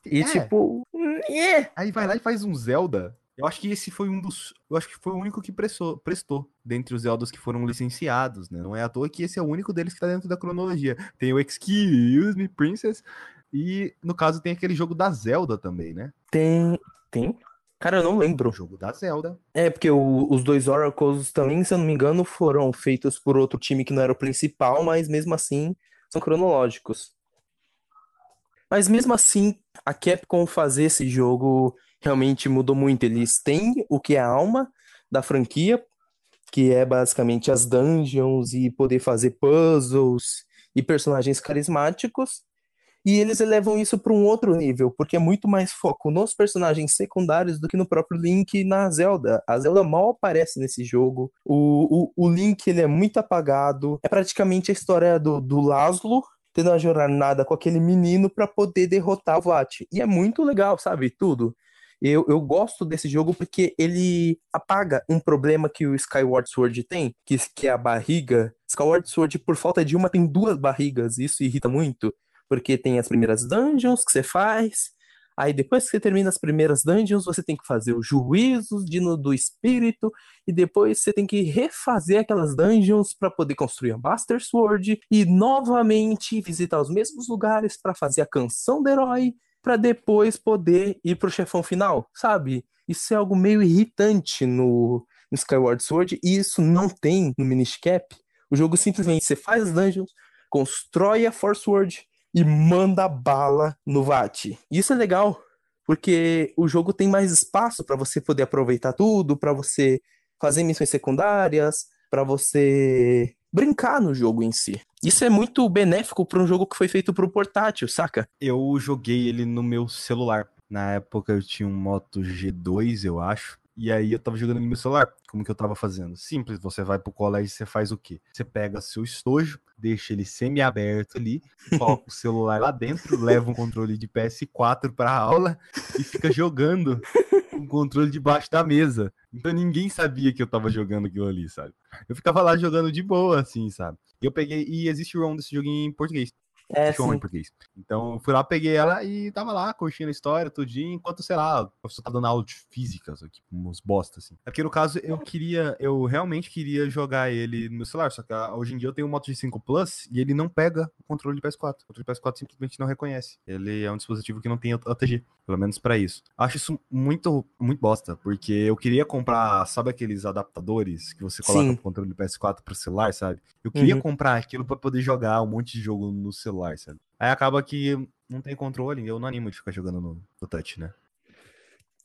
E, é. tipo. É. Aí vai lá e faz um Zelda eu acho que esse foi um dos. Eu acho que foi o único que prestou, prestou dentre os Zeldas que foram licenciados, né? Não é à toa que esse é o único deles que tá dentro da cronologia. Tem o Excuse Me Princess e, no caso, tem aquele jogo da Zelda também, né? Tem. Tem? Cara, eu não lembro. O jogo da Zelda. É, porque o, os dois Oracles também, se eu não me engano, foram feitos por outro time que não era o principal, mas mesmo assim são cronológicos. Mas mesmo assim, a Capcom fazer esse jogo realmente mudou muito. Eles têm o que é a alma da franquia, que é basicamente as dungeons e poder fazer puzzles e personagens carismáticos. E eles elevam isso para um outro nível, porque é muito mais foco nos personagens secundários do que no próprio Link e na Zelda. A Zelda mal aparece nesse jogo. O, o, o Link ele é muito apagado. É praticamente a história do, do Laszlo tendo uma jornada com aquele menino para poder derrotar o Vat. E é muito legal, sabe? Tudo. Eu, eu gosto desse jogo porque ele apaga um problema que o Skyward Sword tem, que, que é a barriga. Skyward Sword, por falta de uma, tem duas barrigas. Isso irrita muito, porque tem as primeiras dungeons que você faz. Aí depois que você termina as primeiras dungeons, você tem que fazer os juízos de, do espírito, e depois você tem que refazer aquelas dungeons para poder construir a Master Sword, e novamente visitar os mesmos lugares para fazer a canção do herói, para depois poder ir pro chefão final, sabe? Isso é algo meio irritante no, no Skyward Sword e isso não tem no Minish Cap. O jogo simplesmente você faz as dungeons, constrói a Force Sword e manda bala no VAT. Isso é legal, porque o jogo tem mais espaço para você poder aproveitar tudo, para você fazer missões secundárias, para você brincar no jogo em si. Isso é muito benéfico para um jogo que foi feito para o portátil, saca? Eu joguei ele no meu celular. Na época eu tinha um Moto G2, eu acho. E aí eu tava jogando no meu celular. Como que eu tava fazendo? Simples, você vai pro colégio e você faz o quê? Você pega seu estojo, deixa ele semi-aberto ali, coloca o celular lá dentro, leva um controle de PS4 pra aula e fica jogando o controle debaixo da mesa. Então ninguém sabia que eu tava jogando aquilo ali, sabe? Eu ficava lá jogando de boa, assim, sabe? Eu peguei. E existe o ROM desse jogo em português. É, Shonen em sim. português. Então, eu fui lá, peguei ela e tava lá, curtindo a história, tudinho, enquanto, sei lá, o professor tá dando aula de física, que uns bosta, assim. É porque, no caso, eu queria, eu realmente queria jogar ele no meu celular, só que ah, hoje em dia eu tenho o Moto G5 Plus e ele não pega o controle de PS4. O controle de PS4 simplesmente não reconhece. Ele é um dispositivo que não tem OTG, pelo menos pra isso. Acho isso muito, muito bosta, porque eu queria comprar, sabe aqueles adaptadores que você coloca Sim. o controle de PS4 pro celular, sabe? Eu queria Uhum. comprar aquilo pra poder jogar um monte de jogo no celular, sabe? Aí acaba que não tem controle, eu não animo de ficar jogando no, no touch, né?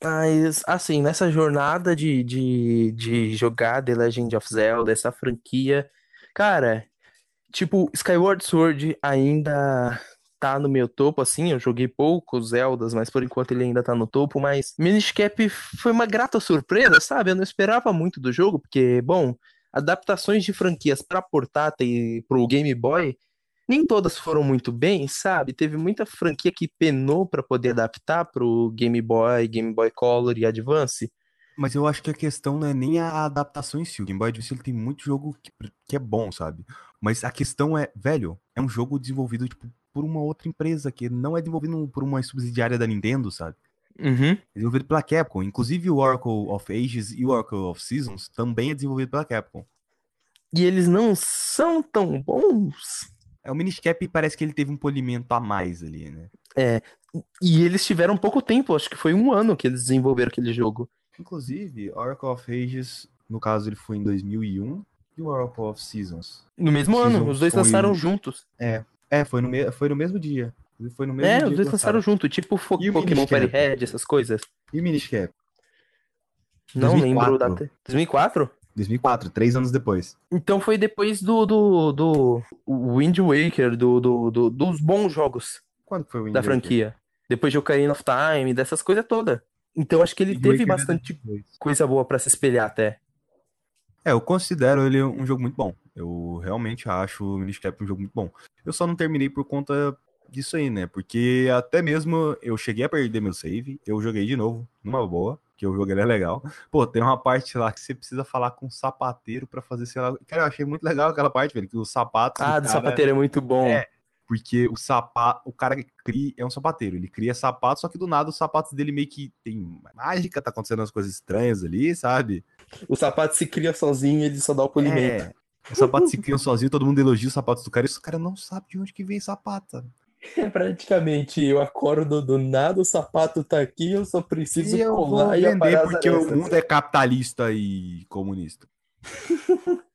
Mas, assim, nessa jornada de, de, de jogar The Legend of Zelda, essa franquia, cara, tipo, Skyward Sword ainda tá no meu topo, assim, eu joguei poucos Zeldas, mas por enquanto ele ainda tá no topo, mas Minish Cap foi uma grata surpresa, sabe? Eu não esperava muito do jogo, porque, bom, adaptações de franquias pra portátil e pro Game Boy nem todas foram muito bem, sabe? Teve muita franquia que penou pra poder adaptar pro Game Boy, Game Boy Color e Advance. Mas eu acho que a questão não é nem a adaptação em si. O Game Boy Advance ele tem muito jogo que, que é bom, sabe? Mas a questão é, velho, é um jogo desenvolvido tipo, por uma outra empresa, que não é desenvolvido por uma subsidiária da Nintendo, sabe? Uhum. É desenvolvido pela Capcom. Inclusive o Oracle of Ages e o Oracle of Seasons também é desenvolvido pela Capcom. E eles não são tão bons. É, o Minish Cap parece que ele teve um polimento a mais ali, né? E eles tiveram pouco tempo, acho que foi um ano que eles desenvolveram aquele jogo. Inclusive, Oracle of Ages, no caso ele foi em 2001, e o Oracle of Seasons. No mesmo ano, Season os dois foi- lançaram juntos. É, foi no, me... foi no mesmo dia. Foi no mesmo É, dia os dois lançaram junto, tipo Fo- E Pokémon Red, essas coisas. E o Minish Cap? Não 2004. lembro da. te- 2004? 2004, três anos depois. Então foi depois do, do, do Wind Waker, do, do, do- dos bons jogos Quando foi o Wind da Waker? franquia. Depois de Ocarina of Time, dessas coisas todas. Então acho que ele Wind teve Waker é bastante 2002. coisa boa pra se espelhar até. É, eu considero ele um jogo muito bom. Eu realmente acho o Minish Cap um jogo muito bom. Eu só não terminei por conta disso aí, né? Porque até mesmo eu cheguei a perder meu save, eu joguei de novo, numa boa, que o jogo ele é legal. Pô, tem uma parte lá que você precisa falar com um sapateiro pra fazer, sei lá. Cara, eu achei muito legal aquela parte, velho, que os sapatos. Ah, do cara- sapateiro é muito bom. É. Porque o sapato, o cara que cria é um sapateiro, ele cria sapato, só que do nada os sapatos dele meio que tem mágica, tá acontecendo umas coisas estranhas ali, sabe? O sapato se cria sozinho, ele só dá o polimento. É. Os sapatos se criam sozinhos, todo mundo elogia os sapatos do cara e o cara não sabe de onde que vem sapato. sabe? É praticamente, eu acordo do nada, o sapato tá aqui, eu só preciso E eu colar e vender porque o mundo é capitalista e comunista.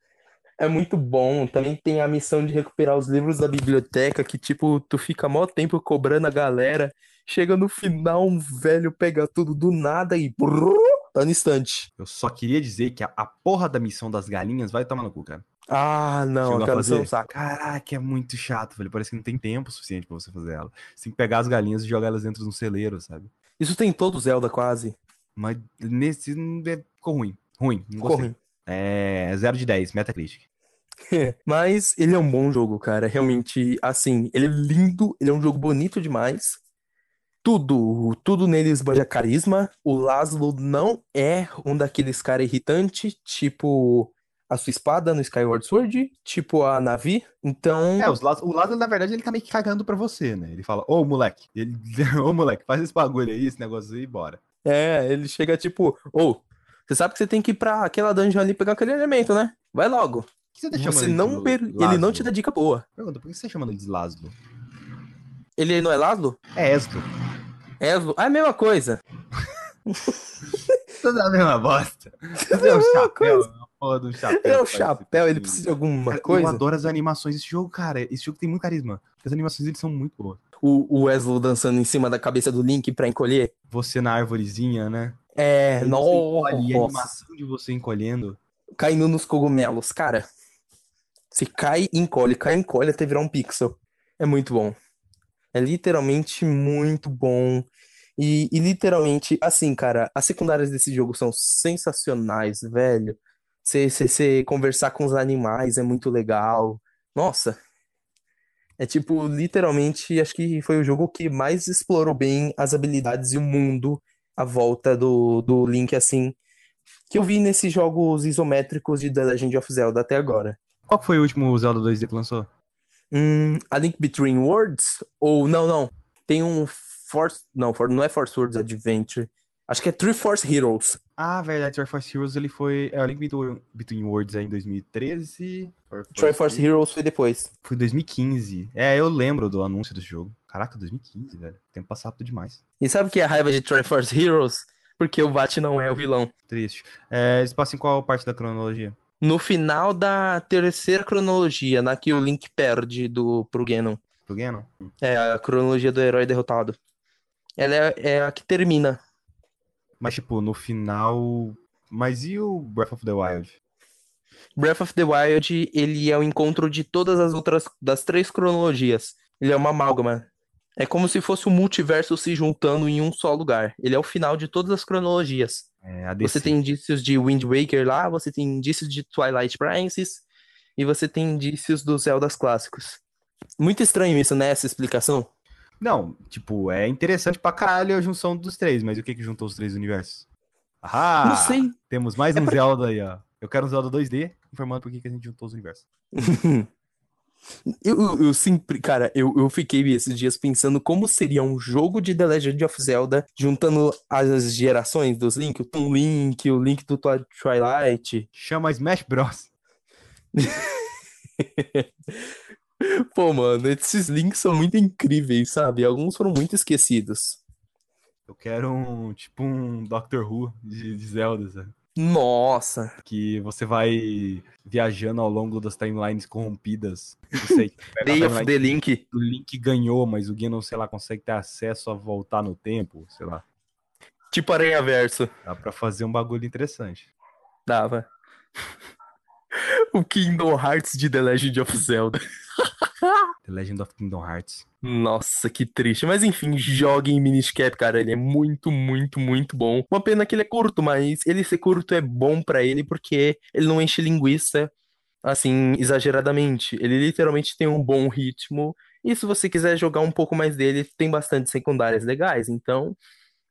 É muito bom. Também tem a missão de recuperar os livros da biblioteca, que tipo, tu fica mó tempo cobrando a galera. Chega no final, um velho pega tudo do nada e brrr, tá no instante. Eu só queria dizer que a, a porra da missão das galinhas vai tomar no cu, cara. Ah, não, aquela fazer? é saco. Caraca, é muito chato, velho. Parece que não tem tempo suficiente pra você fazer ela. Você tem que pegar as galinhas e jogar elas dentro de um celeiro, sabe? Isso tem todo o Zelda quase. Mas nesse é- ficou ruim. Ruim, não Ficou ruim. É 0 de 10, Metacritic. Mas ele é um bom jogo, cara. Realmente, assim, ele é lindo, ele é um jogo bonito demais. Tudo, tudo nele esbanja carisma. O Laszlo não é um daqueles caras irritantes, tipo a sua espada no Skyward Sword, tipo a Navi. Então, É, os lados, o lado, na verdade, ele tá meio que cagando pra você, né? Ele fala, ô moleque, ele, ô moleque, faz esse bagulho aí, esse negócio aí e bora. é, ele chega tipo, ô, você sabe que você tem que ir pra aquela dungeon ali pegar aquele elemento, né? Vai logo. Você tá chamando Você ele de não, per- ele não te dá dica boa. Pergunta, por que você tá chamando ele de Laszlo? Ele não é Laszlo? É Eslo. É, ah, é a mesma coisa. Tudo a mesma bosta. Você é um mesma chapéu, uma porra um chapéu. Ele é o chapéu, ele precisa de alguma Cara, coisa. Eu adoro as animações desse jogo, cara. Esse jogo tem muito carisma. As animações deles são muito boas. O, o Wesley dançando em cima da cabeça do Link pra encolher. Você na árvorezinha, né? É, você encolhe, e a nossa. animação de você encolhendo. Caindo nos cogumelos, cara. Se cai, encolhe, cai, encolhe até virar um pixel. É muito bom. É literalmente muito bom. E, e literalmente, assim, cara, as secundárias desse jogo são sensacionais, velho. Você conversar com os animais é muito legal. Nossa. É tipo, literalmente, acho que foi o jogo que mais explorou bem as habilidades e o mundo à volta do, do Link, assim, que eu vi nesses jogos isométricos de The Legend of Zelda até agora. Qual foi o último Zelda 2D que lançou? Hum, A Link Between Worlds? Ou não, não. Tem um Force. Não, For- não é Force Worlds Adventure. Acho que é Three Force Heroes. Ah, verdade, Triforce Heroes ele foi. É, o Link Between, Between Worlds é em 2013. Triforce Heroes foi depois. Foi 2015. É, eu lembro do anúncio desse jogo. Caraca, 2015, velho. O tempo passa rápido demais. E sabe o que é a raiva de Triforce Heroes? Porque o Bat não é o vilão. Triste. É, eles passam em qual parte da cronologia? No final da terceira cronologia, na que o Link perde do, pro Ganon. Pro Ganon? É a cronologia do herói derrotado. Ela é, é a que termina. Mas, tipo, no final. Mas e o Breath of the Wild? Breath of the Wild, ele é o encontro de todas as outras, das três cronologias. Ele é uma amálgama. É como se fosse o multiverso se juntando em um só lugar. Ele é o final de todas as cronologias. É. Você tem indícios de Wind Waker lá, você tem indícios de Twilight Princess, e você tem indícios dos Zeldas clássicos. Muito estranho isso, né? Essa explicação. Não, tipo, é interessante pra caralho a junção dos três, mas o que que juntou os três universos? Ah! Não sei. Temos mais É um pra- Zelda aí, ó. Eu quero um Zelda 2D, informando por que que a gente juntou os universos. Eu, eu, eu sempre, cara, eu, eu fiquei esses dias pensando como seria um jogo de The Legend of Zelda juntando as gerações dos Link, o Toon Link, o Link do Twi- Twilight. Chama Smash Bros. Pô, mano, esses links são muito incríveis, sabe? Alguns foram muito esquecidos. Eu quero um, tipo, um Doctor Who de, de Zelda, sabe? Nossa, Que você vai viajando ao longo das timelines corrompidas. A Day of the Link. O Link ganhou, mas o Ganon, sei lá, consegue ter acesso a voltar no tempo, sei lá. Tipo Aranha Verso. Dá pra fazer um bagulho interessante. Dava. O Kingdom Hearts de The Legend of Zelda. The Legend of Kingdom Hearts. Nossa, que triste. Mas enfim, joguem Minish Cap, cara. Ele é muito, muito, muito bom. Uma pena que ele é curto, mas ele ser curto é bom pra ele porque ele não enche linguiça assim exageradamente. Ele literalmente tem um bom ritmo. E se você quiser jogar um pouco mais dele, tem bastante secundárias legais. Então,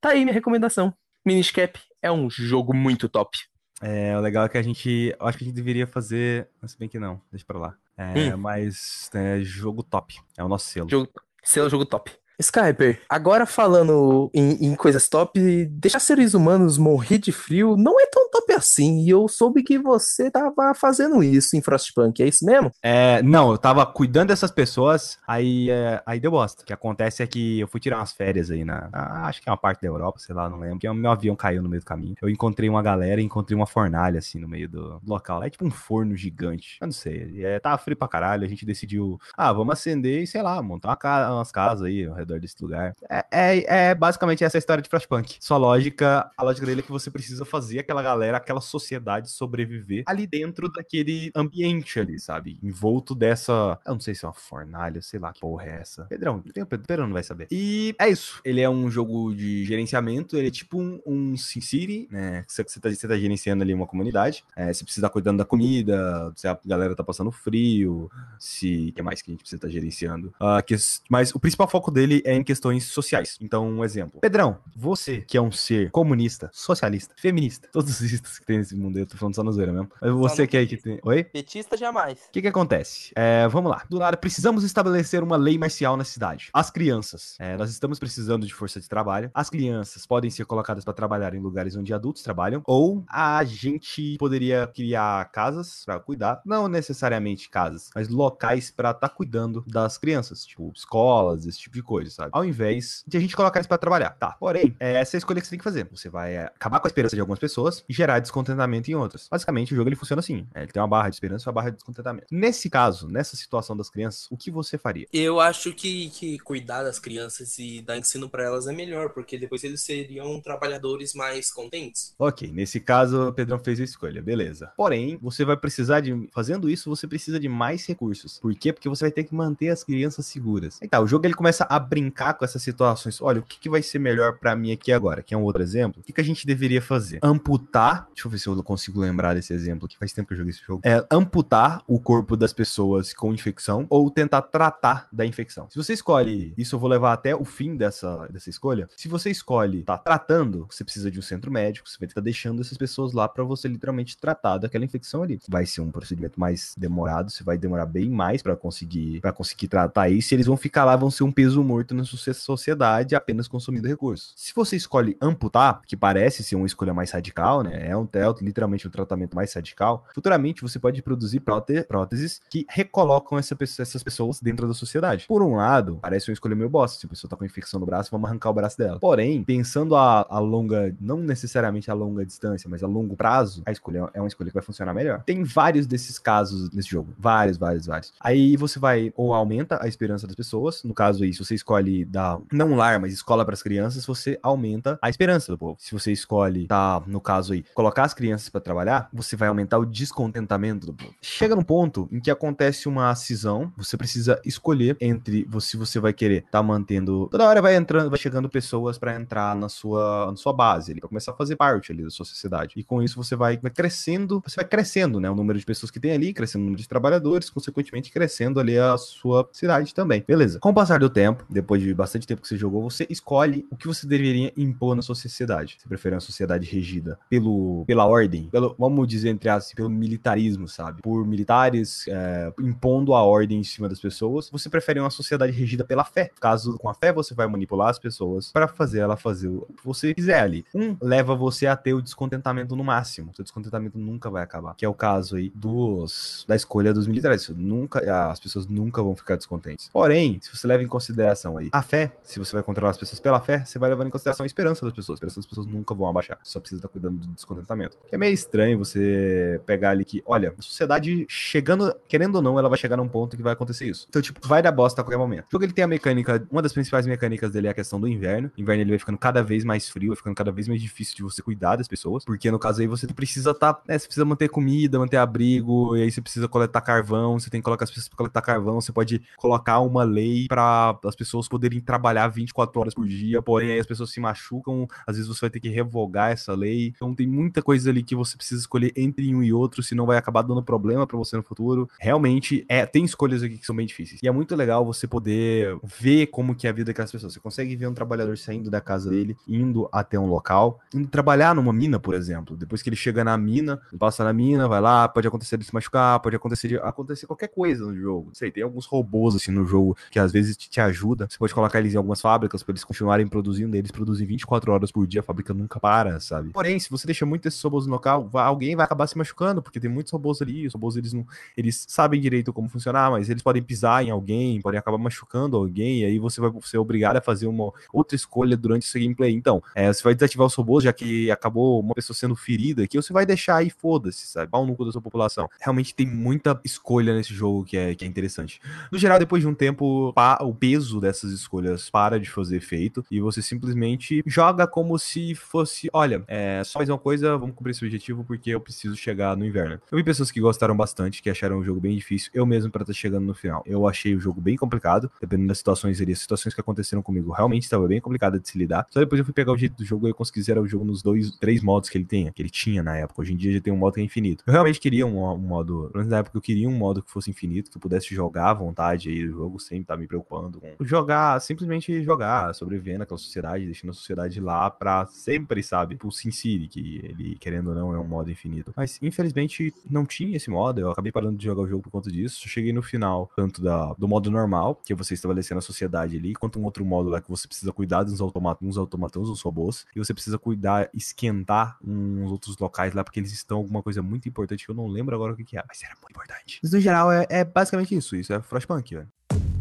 tá aí minha recomendação. Minish Cap é um jogo muito top. É, o legal é que a gente. Eu acho que a gente deveria fazer. Se bem que não, deixa pra lá. É, mas é jogo top. É o nosso selo. Jogo, seu jogo top. Skyper, agora falando em, em coisas top, deixar seres humanos morrer de frio não é tão top assim. E eu soube que você tava fazendo isso em Frostpunk, é isso mesmo? É, não, eu tava cuidando dessas pessoas, aí, é, aí deu bosta. O que acontece é que eu fui tirar umas férias aí na. ah, acho que é uma parte da Europa, sei lá, não lembro. Que o meu avião caiu no meio do caminho. Eu encontrei uma galera e encontrei uma fornalha, assim, no meio do local. É tipo um forno gigante. Eu não sei. É, tava frio pra caralho. A gente decidiu, ah, vamos acender e, sei lá, montar uma ca- umas casas aí ao redor desse lugar. É, é, é basicamente essa história de Frostpunk. Sua lógica, a lógica dele é que você precisa fazer aquela galera, aquela sociedade sobreviver ali dentro daquele ambiente ali, sabe? Envolto dessa. Eu não sei se é uma fornalha, sei lá que porra é essa. Pedrão, tem- Pedrão não vai saber. E é isso. Ele é um jogo de gerenciamento, ele é tipo um, um SimCity, né? Você, tá, você tá gerenciando ali uma comunidade. É, você precisa estar cuidando da comida, se a galera tá passando frio, se. O que mais que a gente precisa estar gerenciando? Ah, que- mas o principal foco dele é em questões sociais. Então, um exemplo. Pedrão, você que é um ser comunista, socialista, feminista, todos os istas que tem nesse mundo, eu tô falando só na zoeira mesmo. Mas você que é que tem. Oi? Petista jamais. O que que acontece? É, vamos lá. Do nada, precisamos estabelecer uma lei marcial na cidade. As crianças. é, nós estamos precisando de força de trabalho. As crianças podem ser colocadas para trabalhar em lugares onde adultos trabalham. Ou a gente poderia criar casas para cuidar. Não necessariamente casas, mas locais para estar cuidando das crianças. Tipo, escolas, esse tipo de coisa, sabe? Ao invés de a gente colocar eles para trabalhar. Tá. Porém, é essa é a escolha que você tem que fazer. Você vai é, acabar com a esperança de algumas pessoas e gerar descontentamento em outras. Basicamente, o jogo ele funciona assim. é, ele tem uma barra de esperança e uma barra de descontentamento. Nesse caso, nessa situação das crianças, o que você faria? Eu acho que, que cuidar das crianças e dar ensino pra elas é melhor, porque depois eles seriam trabalhadores mais contentes. Ok, nesse caso, o Pedrão fez a escolha, beleza. Porém, você vai precisar de. Fazendo isso, você precisa de mais recursos. Por quê? Porque você vai ter que manter as crianças seguras. Aí tá, o jogo ele começa a brincar com essas situações. Olha, o que, que vai ser melhor pra mim aqui agora? Que é um outro exemplo. O que, que a gente deveria fazer? Amputar deixa eu ver se eu consigo lembrar desse exemplo aqui, faz tempo que eu joguei esse jogo. É amputar o corpo das pessoas com infecção ou tentar tratar da infecção. Se você escolhe, isso eu vou levar até o fim dessa, dessa escolha. Se você escolhe tá tratando, você precisa de um centro médico, você vai estar deixando essas pessoas lá para você literalmente tratar daquela infecção ali. Vai ser um procedimento mais demorado, você vai demorar bem mais para conseguir para conseguir tratar isso, e eles vão ficar lá, vão ser um peso morto na sociedade apenas consumindo recursos. Se você escolhe amputar, que parece ser uma escolha mais radical, né? É um é literalmente um tratamento mais radical. Futuramente você pode produzir próteses que recolocam essa pessoa, essas pessoas dentro da sociedade. Por um lado, parece uma escolha meio bosta. Se a pessoa tá com infecção no braço, vamos arrancar o braço dela. Porém, pensando a, a longa, não necessariamente a longa distância, mas a longo prazo, a escolha é uma escolha que vai funcionar melhor. Tem vários desses casos nesse jogo. Vários, vários, vários. Aí você vai ou aumenta a esperança das pessoas. No caso aí, se você escolhe dar não lar, mas escola para as crianças, você aumenta a esperança do povo. Se você escolhe, tá, no caso aí, colocar as crianças para trabalhar, você vai aumentar o descontentamento do povo. Chega num ponto em que acontece uma cisão, você precisa escolher entre se você vai querer tá mantendo. Toda hora vai entrando, vai chegando pessoas para entrar na sua, na sua base, para começar a fazer parte ali da sua sociedade. E com isso você vai, vai crescendo, você vai crescendo, né, o número de pessoas que tem ali, crescendo o número de trabalhadores, consequentemente crescendo ali a sua cidade também. Beleza. Com o passar do tempo, depois de bastante tempo que você jogou, você escolhe o que você deveria impor na sua sociedade. Você prefere uma sociedade regida pelo, pela ordem, pelo, vamos dizer entre aspas, pelo militarismo, sabe? Por militares é, impondo a ordem em cima das pessoas. Você prefere uma sociedade regida pela fé. Caso com a fé você vai manipular as pessoas para fazer ela fazer o que você quiser ali. Um leva você a ter o descontentamento no máximo. Seu descontentamento nunca vai acabar. Que é o caso aí dos da escolha dos militares. Nunca as pessoas nunca vão ficar descontentes. Porém, se você leva em consideração aí a fé, se você vai controlar as pessoas pela fé, você vai levar em consideração a esperança das pessoas. A esperança das pessoas nunca vão abaixar. Você só precisa estar cuidando do descontentamento. Que é meio estranho você pegar ali que, olha, a sociedade chegando, querendo ou não, ela vai chegar num ponto que vai acontecer isso. Então, tipo, vai dar bosta a qualquer momento. O jogo ele tem a mecânica, uma das principais mecânicas dele é a questão do inverno. O inverno ele vai ficando cada vez mais frio, vai ficando cada vez mais difícil de você cuidar das pessoas, porque no caso aí você precisa estar, tá, né, você precisa manter comida, manter abrigo, e aí você precisa coletar carvão, você tem que colocar as pessoas para coletar carvão, você pode colocar uma lei para as pessoas poderem trabalhar 24 horas por dia, porém aí as pessoas se machucam, às vezes você vai ter que revogar essa lei. Então tem muita coisa ali que você precisa escolher entre um e outro, senão vai acabar dando problema para você no futuro. Realmente é, tem escolhas aqui que são bem difíceis. E é muito legal você poder ver como que é a vida daquelas pessoas. Você consegue ver um trabalhador saindo da casa dele, indo até um local, indo trabalhar numa mina, por exemplo. Depois que ele chega na mina, passa na mina, vai lá, pode acontecer de se machucar, pode acontecer de acontecer qualquer coisa no jogo. Não sei, tem alguns robôs assim no jogo que às vezes te, te ajuda. Você pode colocar eles em algumas fábricas para eles continuarem produzindo, eles produzem 24 horas por dia, a fábrica nunca para, sabe? Porém, se você deixa muito esses no local, alguém vai acabar se machucando, porque tem muitos robôs ali, os robôs eles não, eles sabem direito como funcionar, mas eles podem pisar em alguém, podem acabar machucando alguém, e aí você vai ser obrigado a fazer uma outra escolha durante esse gameplay. Então, é, você vai desativar os robôs, já que acabou uma pessoa sendo ferida aqui, você vai deixar aí, foda-se, sabe? Pau no cu da sua população. Realmente tem muita escolha nesse jogo que é, que é interessante. No geral, depois de um tempo, o peso dessas escolhas para de fazer efeito, e você simplesmente joga como se fosse, olha, é só mais uma coisa, vamos cumprir esse objetivo porque eu preciso chegar no inverno. Eu vi pessoas que gostaram bastante, que acharam o jogo bem difícil, eu mesmo para estar tá chegando no final. Eu achei o jogo bem complicado, dependendo das situações ali, as situações que aconteceram comigo realmente estava bem complicada de se lidar. Só depois eu fui pegar o jeito do jogo e eu consegui zerar o jogo nos dois, três modos que ele tem, que ele tinha na época. Hoje em dia já tem um modo que é infinito. Eu realmente queria um, um modo, na época eu queria um modo que fosse infinito, que eu pudesse jogar à vontade aí do jogo sem estar tá me preocupando com jogar, simplesmente jogar, sobreviver naquela sociedade, deixando a sociedade lá pra sempre, sabe? Pro Sin City, que ele, querendo ou não, é um modo infinito. Mas, infelizmente, não tinha esse modo. Eu acabei parando de jogar o jogo por conta disso. Cheguei no final, tanto da, do modo normal, que é você estabelecendo a sociedade ali, quanto um outro modo lá que você precisa cuidar dos automatos, uns automatões, uns robôs, e você precisa cuidar, esquentar uns outros locais lá, porque eles estão alguma coisa muito importante que eu não lembro agora o que, que é, mas era muito importante. Mas no geral é, é basicamente isso. Isso é Frostpunk, velho.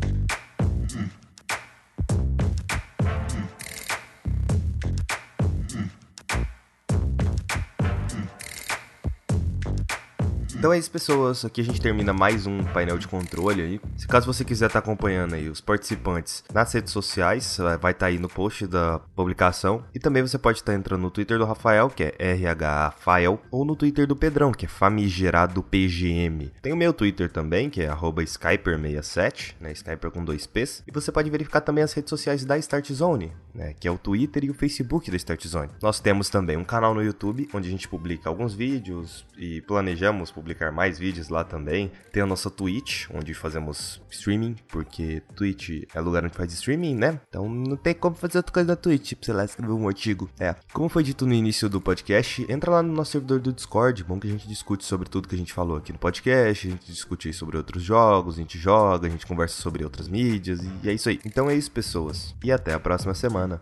Então é isso, pessoas. Aqui a gente termina mais um painel de controle aí. Se caso você quiser estar tá acompanhando aí os participantes nas redes sociais, vai estar tá aí no post da publicação. E também você pode estar tá entrando no Twitter do Rafael, que é RHFael, ou no Twitter do Pedrão, que é FamigeradopGM. Tem o meu Twitter também, que é Skyper67, né? Skyper com dois P's. E você pode verificar também as redes sociais da Start Zone. Né, que é o Twitter e o Facebook da Start Zone. Nós temos também um canal no YouTube, onde a gente publica alguns vídeos e planejamos publicar mais vídeos lá também. Tem a nossa Twitch, onde fazemos streaming, porque Twitch é lugar onde faz streaming, né? Então não tem como fazer outra coisa na Twitch, pra você lá escrever um artigo. É, como foi dito no início do podcast, entra lá no nosso servidor do Discord, bom que a gente discute sobre tudo que a gente falou aqui no podcast, a gente discute sobre outros jogos, a gente joga, a gente conversa sobre outras mídias, e é isso aí. Então é isso, pessoas. E até a próxima semana.